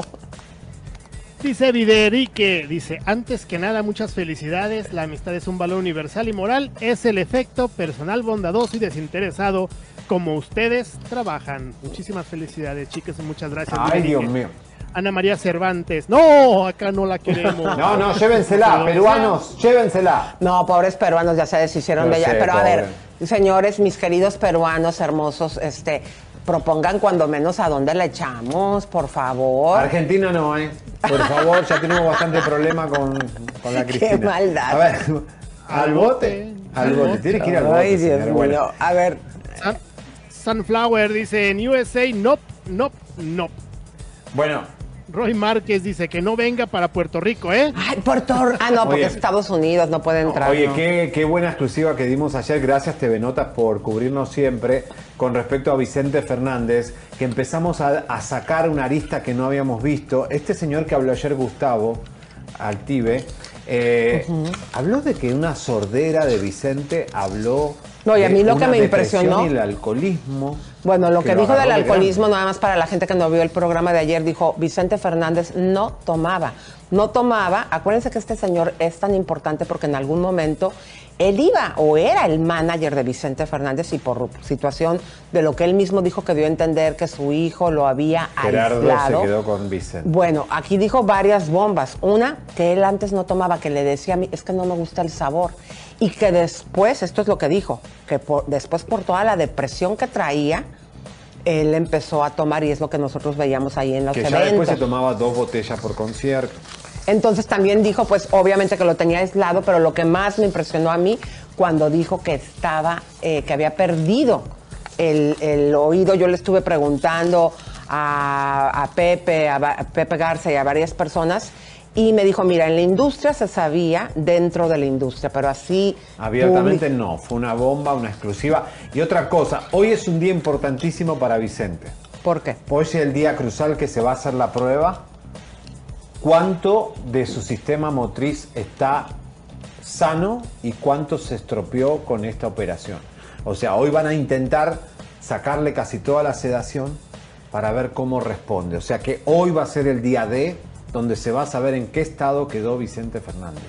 E: Dice Viderique, dice, antes que nada, muchas felicidades. La amistad es un valor universal y moral. Es el efecto personal bondadoso y desinteresado como ustedes trabajan. Muchísimas felicidades, chicas, y muchas gracias.
C: Ay. Dios mío.
E: Ana María Cervantes. No, acá no la queremos.
C: No, no, llévensela, peruanos, llévensela.
B: No, pobres peruanos ya se deshicieron
C: Yo
B: de ella.
C: sé,
B: Pero a ver, señores, mis queridos peruanos hermosos, este, propongan cuando menos a dónde le echamos, por favor.
C: Argentina no, ¿eh? Por favor, ya tenemos bastante problema con, con la
B: Qué
C: Cristina.
B: maldad.
C: A ver, al bote. Al bote, tienes que ir al bote.
B: Ay, Dios
C: señor. Bueno.
B: mío. A ver,
E: Sunflower dice, en USA, no, no, no.
C: Bueno,
E: Roy Márquez dice que no venga para Puerto Rico, ¿eh?
B: Ay, Puerto Ah, no, porque
C: Oye.
B: es Estados Unidos, no puede entrar.
C: Oye,
B: no.
C: qué, qué buena exclusiva que dimos ayer. Gracias, TV Notas, por cubrirnos siempre con respecto a Vicente Fernández, que empezamos a, a sacar una arista que no habíamos visto. Este señor que habló ayer, Gustavo Altive, eh, habló de que una sordera de Vicente habló.
B: No, y a mí lo que me impresionó-
C: Y el alcoholismo.
B: Bueno, lo que, dijo del
C: de
B: alcoholismo,
C: grande.
B: nada más para la gente que no vio el programa de ayer, dijo, Vicente Fernández no tomaba. No tomaba. Acuérdense que este señor es tan importante porque en algún momento él iba o era el manager de Vicente Fernández y por situación de lo que él mismo dijo que dio a entender que su hijo lo había
C: Gerardo
B: aislado.
C: se quedó con Vicente.
B: Bueno, aquí dijo varias bombas. Una, que él antes no tomaba, que le decía a mí, es que no me gusta el sabor. Y que después, esto es lo que dijo, que por- después por toda la depresión que traía, él empezó a tomar y es lo que nosotros veíamos ahí en los
C: Que ya
B: eventos.
C: después se tomaba dos botellas por concierto.
B: Entonces también dijo, pues obviamente que lo tenía aislado, pero lo que más me impresionó a mí cuando dijo que estaba, eh, que había perdido el, el oído, yo le estuve preguntando a, a Pepe, a Pepe Garza y a varias personas. Y me dijo, mira, en la industria se sabía dentro de la industria, pero así...
C: Abiertamente
B: public-
C: no, fue una bomba, una exclusiva. Y otra cosa, hoy es un día importantísimo para Vicente.
B: ¿Por qué?
C: Hoy es el día crucial que se va a hacer la prueba. ¿Cuánto de su sistema motriz está sano y cuánto se estropeó con esta operación? O sea, hoy van a intentar sacarle casi toda la sedación para ver cómo responde. O sea que hoy va a ser el día D donde se va a saber en qué estado quedó Vicente Fernández.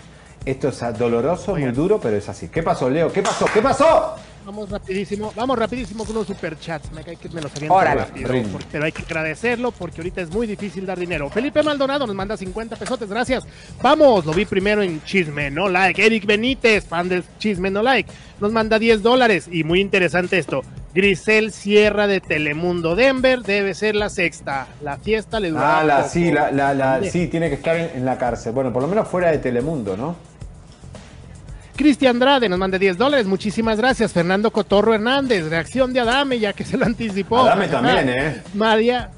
C: Esto es doloroso, muy duro, pero es así. ¿Qué pasó, Leo? ¿Qué pasó? ¿Qué pasó?
E: Vamos rapidísimo, vamos rapidísimo con los superchats. Me cae que me los
C: Órale.
E: rápido, pero hay que agradecerlo porque ahorita es muy difícil dar dinero. Felipe Maldonado nos manda 50 pesotes, gracias. Vamos, lo vi primero en Chisme No Like. Eric Benítez, fan del Chisme No Like, nos manda 10 dólares. Y muy interesante esto. Grisel Sierra de Telemundo Denver debe ser la sexta. La fiesta le dura
C: Ah, la, sí, la, la, la- sí, tiene que estar en, en la cárcel. Bueno, por lo menos fuera de Telemundo, ¿no?
E: Cristian Andrade nos manda 10 dólares. Muchísimas gracias. Fernando Cotorro Hernández, reacción de Adame, ya que se lo anticipó.
C: Adame también, ¿eh?
E: María,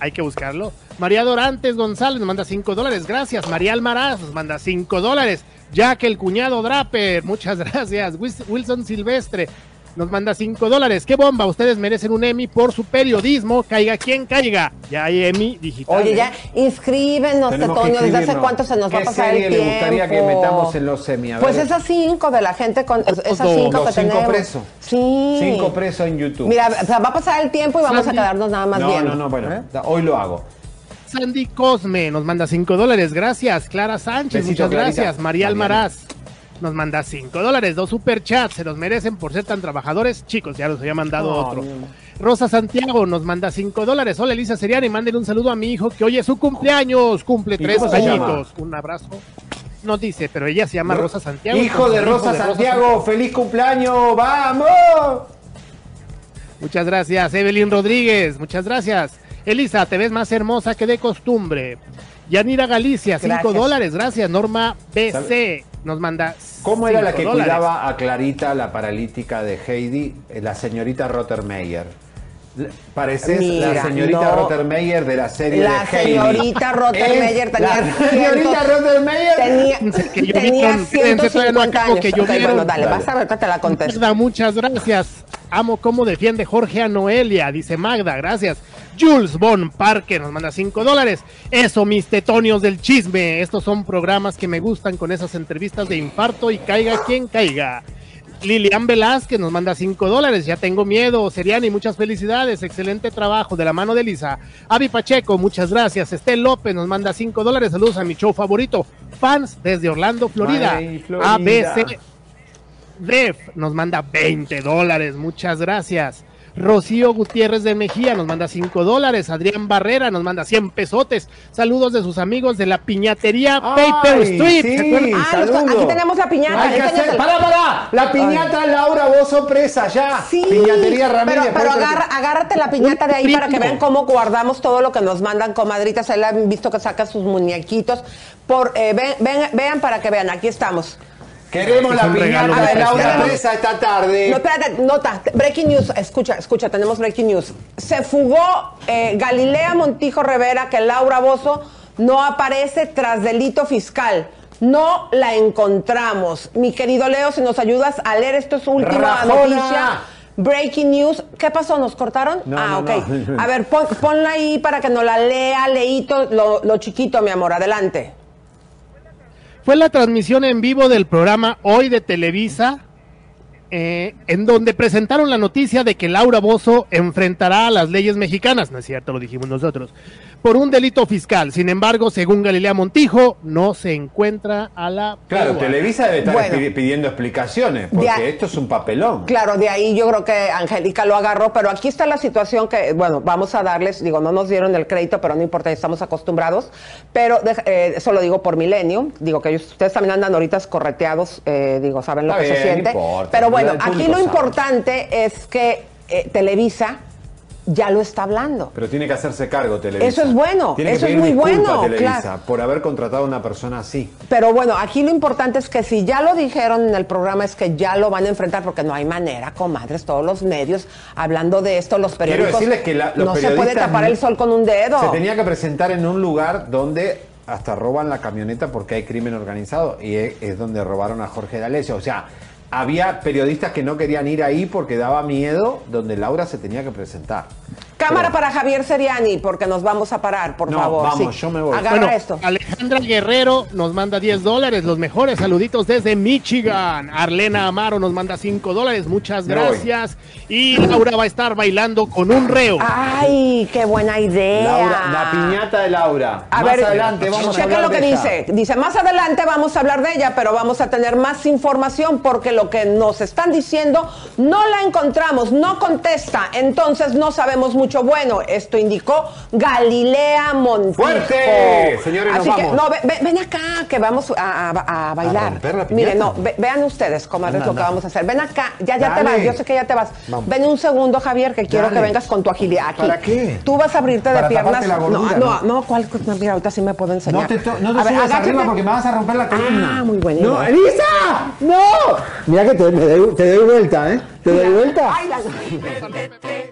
E: hay que buscarlo. María Dorantes González nos manda 5 dólares. Gracias. María Almaraz nos manda 5 dólares. Jack el cuñado Draper, muchas gracias. Wilson Silvestre nos manda 5 dólares. ¡Qué bomba! Ustedes merecen un Emmy por su periodismo. Caiga quien caiga. Ya hay Emmy digital.
B: Oye,
E: ¿eh?
B: ya, inscríbenos, Toño, ¿desde hace cuánto se nos va a
C: ¿Qué
B: pasar
C: serie
B: el
C: le
B: tiempo?
C: gustaría que metamos en los semi? A
B: Pues
C: ver.
B: esas cinco de la gente con esas
C: Los
B: cinco que
C: cinco
B: tenemos.
C: presos.
B: Sí.
C: Cinco presos en YouTube.
B: Mira, o sea, va a pasar el tiempo y vamos a
E: Sandy.
B: quedarnos nada más
C: no,
B: viendo.
C: no, no, bueno,
B: ¿Eh?
C: hoy lo hago.
E: Sandy Cosme nos manda 5 dólares. Gracias. Clara Sánchez,
C: Besito,
E: muchas
C: Clarita.
E: gracias. María. Almaraz nos manda 5 dólares. Dos superchats. Se los merecen por ser tan trabajadores. Chicos, ya los había mandado
B: Oh,
E: otro. Rosa Santiago nos manda 5 dólares. Hola Elisa Seriani, manden un saludo a mi hijo que hoy es su cumpleaños. Cumple
C: ¿Y
E: tres añitos. Un abrazo. No dice, pero ella se llama Rosa Santiago.
C: Hijo de Rosa Santiago, feliz cumpleaños, vamos.
E: Muchas gracias, Evelyn Rodríguez. Muchas gracias. Elisa, te ves más hermosa que de costumbre. Yanira Galicia, 5
B: Gracias.
E: dólares. Gracias. Norma BC. Nos manda.
C: ¿Cómo era la que
E: dólares.
C: cuidaba a Clarita, la paralítica de Heidi, eh, la señorita Rottermeier? Pareces
B: Mira,
C: la señorita
B: no.
C: Rottermeier de la serie
B: La
C: de Heidi.
B: señorita Rottermeier tenía
C: La señorita Rottermeier.
B: Tenía,
E: Que yo vi
B: tenía
E: con- fíjense, todavía no
B: 150
E: acabo,
B: años.
E: que yo
B: Ok,
E: vieron.
B: bueno, dale,
C: Dale.
B: vas a ver que te la contesto.
E: Magda, muchas gracias. Amo cómo defiende Jorge a Noelia, dice Magda, gracias. Jules Von Parker nos manda 5 dólares. Eso, mis tetonios del chisme. Estos son programas que me gustan con esas entrevistas de infarto y caiga quien caiga. Lilian Velázquez nos manda 5 dólares. Ya tengo miedo. Seriani, muchas felicidades. Excelente trabajo de la mano de Lisa. Avi Pacheco, muchas gracias. Estel López nos manda 5 dólares. Saludos a mi show favorito. Fans desde Orlando, Florida.
C: Ay, Florida.
E: ABC Def nos manda 20 dólares, muchas gracias. Rocío Gutiérrez de Mejía nos manda 5 dólares. Adrián Barrera nos manda 100 pesotes. Saludos de sus amigos de la piñatería Paper Street.
B: Ah,
C: saludos.
B: aquí tenemos la piñata.
C: Hay que hacer, pará, pará, la piñata Laura, vos sorpresa, ya.
B: Sí,
C: Piñatería Ramírez.
B: pero, pero agárrate la piñata de ahí para que vean cómo guardamos todo lo que nos mandan comadritas. Ahí la han visto que saca sus muñequitos. Por, eh, ven- ven- vean para que vean, aquí estamos.
C: Queremos la piñata de. Laura Presa esta tarde.
B: No, espérate, nota, breaking news, escucha, escucha, tenemos breaking news. Se fugó eh, Galilea Montijo Rivera, que Laura Bozo no aparece tras delito fiscal. No la encontramos. Mi querido Leo, si nos ayudas a leer esto es última
C: Rajona.
B: noticia. Breaking news. ¿Qué pasó? ¿Nos cortaron?
C: No,
B: ah,
C: no,
B: ok.
C: no.
B: A ver, pon- ponla ahí para que nos la lea, leíto, lo, lo chiquito, mi amor. Adelante.
E: Fue la transmisión en vivo del programa Hoy de Televisa, eh, en donde presentaron la noticia de que Laura Bozo enfrentará a las leyes mexicanas, no es cierto, lo dijimos nosotros, por un delito fiscal. Sin embargo, según Galilea Montijo, no se encuentra a la...
C: Claro. Televisa debe estar
B: Bueno.
C: pidi- pidiendo explicaciones, porque esto es un papelón.
B: Claro, de ahí yo creo que Angélica lo agarró, pero aquí está la situación que, bueno, vamos a darles, digo, no nos dieron el crédito, pero no importa, estamos acostumbrados, pero deja- eh, eso lo digo por Milenio, digo que ellos- ustedes también andan ahorita correteados, eh, digo, saben lo
C: Está
B: que se siente,
C: no importa,
B: pero bueno, aquí lo
C: sabe.
B: importante es que eh, Televisa ya lo está hablando.
C: Pero tiene que hacerse cargo Televisa.
B: Eso es bueno,
C: Tiene que
B: eso es muy bueno,
C: Televisa
B: claro.
C: por haber contratado a una persona así.
B: Pero bueno, aquí lo importante es que si ya lo dijeron en el programa es que ya lo van a enfrentar porque no hay manera, comadres, todos los medios hablando de esto, los
C: Quiero
B: periódicos.
C: decirles que la- los
B: no se puede tapar el sol con un dedo.
C: Se tenía que presentar en un lugar donde hasta roban la camioneta porque hay crimen organizado y es, es donde robaron a Jorge D'Alessio. O sea, había periodistas que no querían ir ahí porque daba miedo donde Laura se tenía que presentar.
B: Cámara
C: Pero-
B: para Javier Seriani, porque nos vamos a parar, por
C: No,
B: favor.
C: vamos,
B: sí.
C: yo me voy.
B: Agarra
E: Bueno,
B: esto.
E: Alejandra Guerrero nos manda 10 dólares, los mejores saluditos desde Michigan. Arlena Amaro nos manda 5 dólares, muchas gracias. Y Laura va a estar bailando con un reo.
B: Ay, qué buena idea.
C: Laura, la piñata de Laura.
B: A
C: Más
B: ver,
C: adelante vamos a
B: checa
C: hablar
B: lo que
C: de ella.
B: dice. Dice, más adelante vamos a hablar de ella, pero vamos a tener más información porque lo que nos están diciendo no la encontramos, no contesta, entonces no sabemos mucho. Bueno, esto indicó Galilea Montijo.
C: ¡Fuerte! Señores, nos
B: Así que,
C: vamos.
B: no, ve- ve- ven acá, que vamos a, a- a bailar.
C: piñata?
B: Miren, no, ve- vean ustedes cómo es
C: Anda,
B: lo que vamos a hacer. Ven acá, ya, ya te vas, yo sé que ya te vas.
C: Vamos.
B: Ven un segundo, Javier, que quiero
C: Dale.
B: que vengas con tu agilidad aquí.
C: ¿Para qué?
B: Tú vas a abrirte de
C: Para
B: piernas.
C: taparte la gordura,
B: no, no,
C: ¿no?
B: no, ¿cuál? no, Mira, ahorita sí me puedo enseñar.
C: No te, no te
B: A
C: subas arriba porque me vas a romper la columna.
B: Ah, muy buena
C: No. Elisa, no. Mira que te, me doy, te doy vuelta, ¿eh? Te doy vuelta.
B: Ay, la-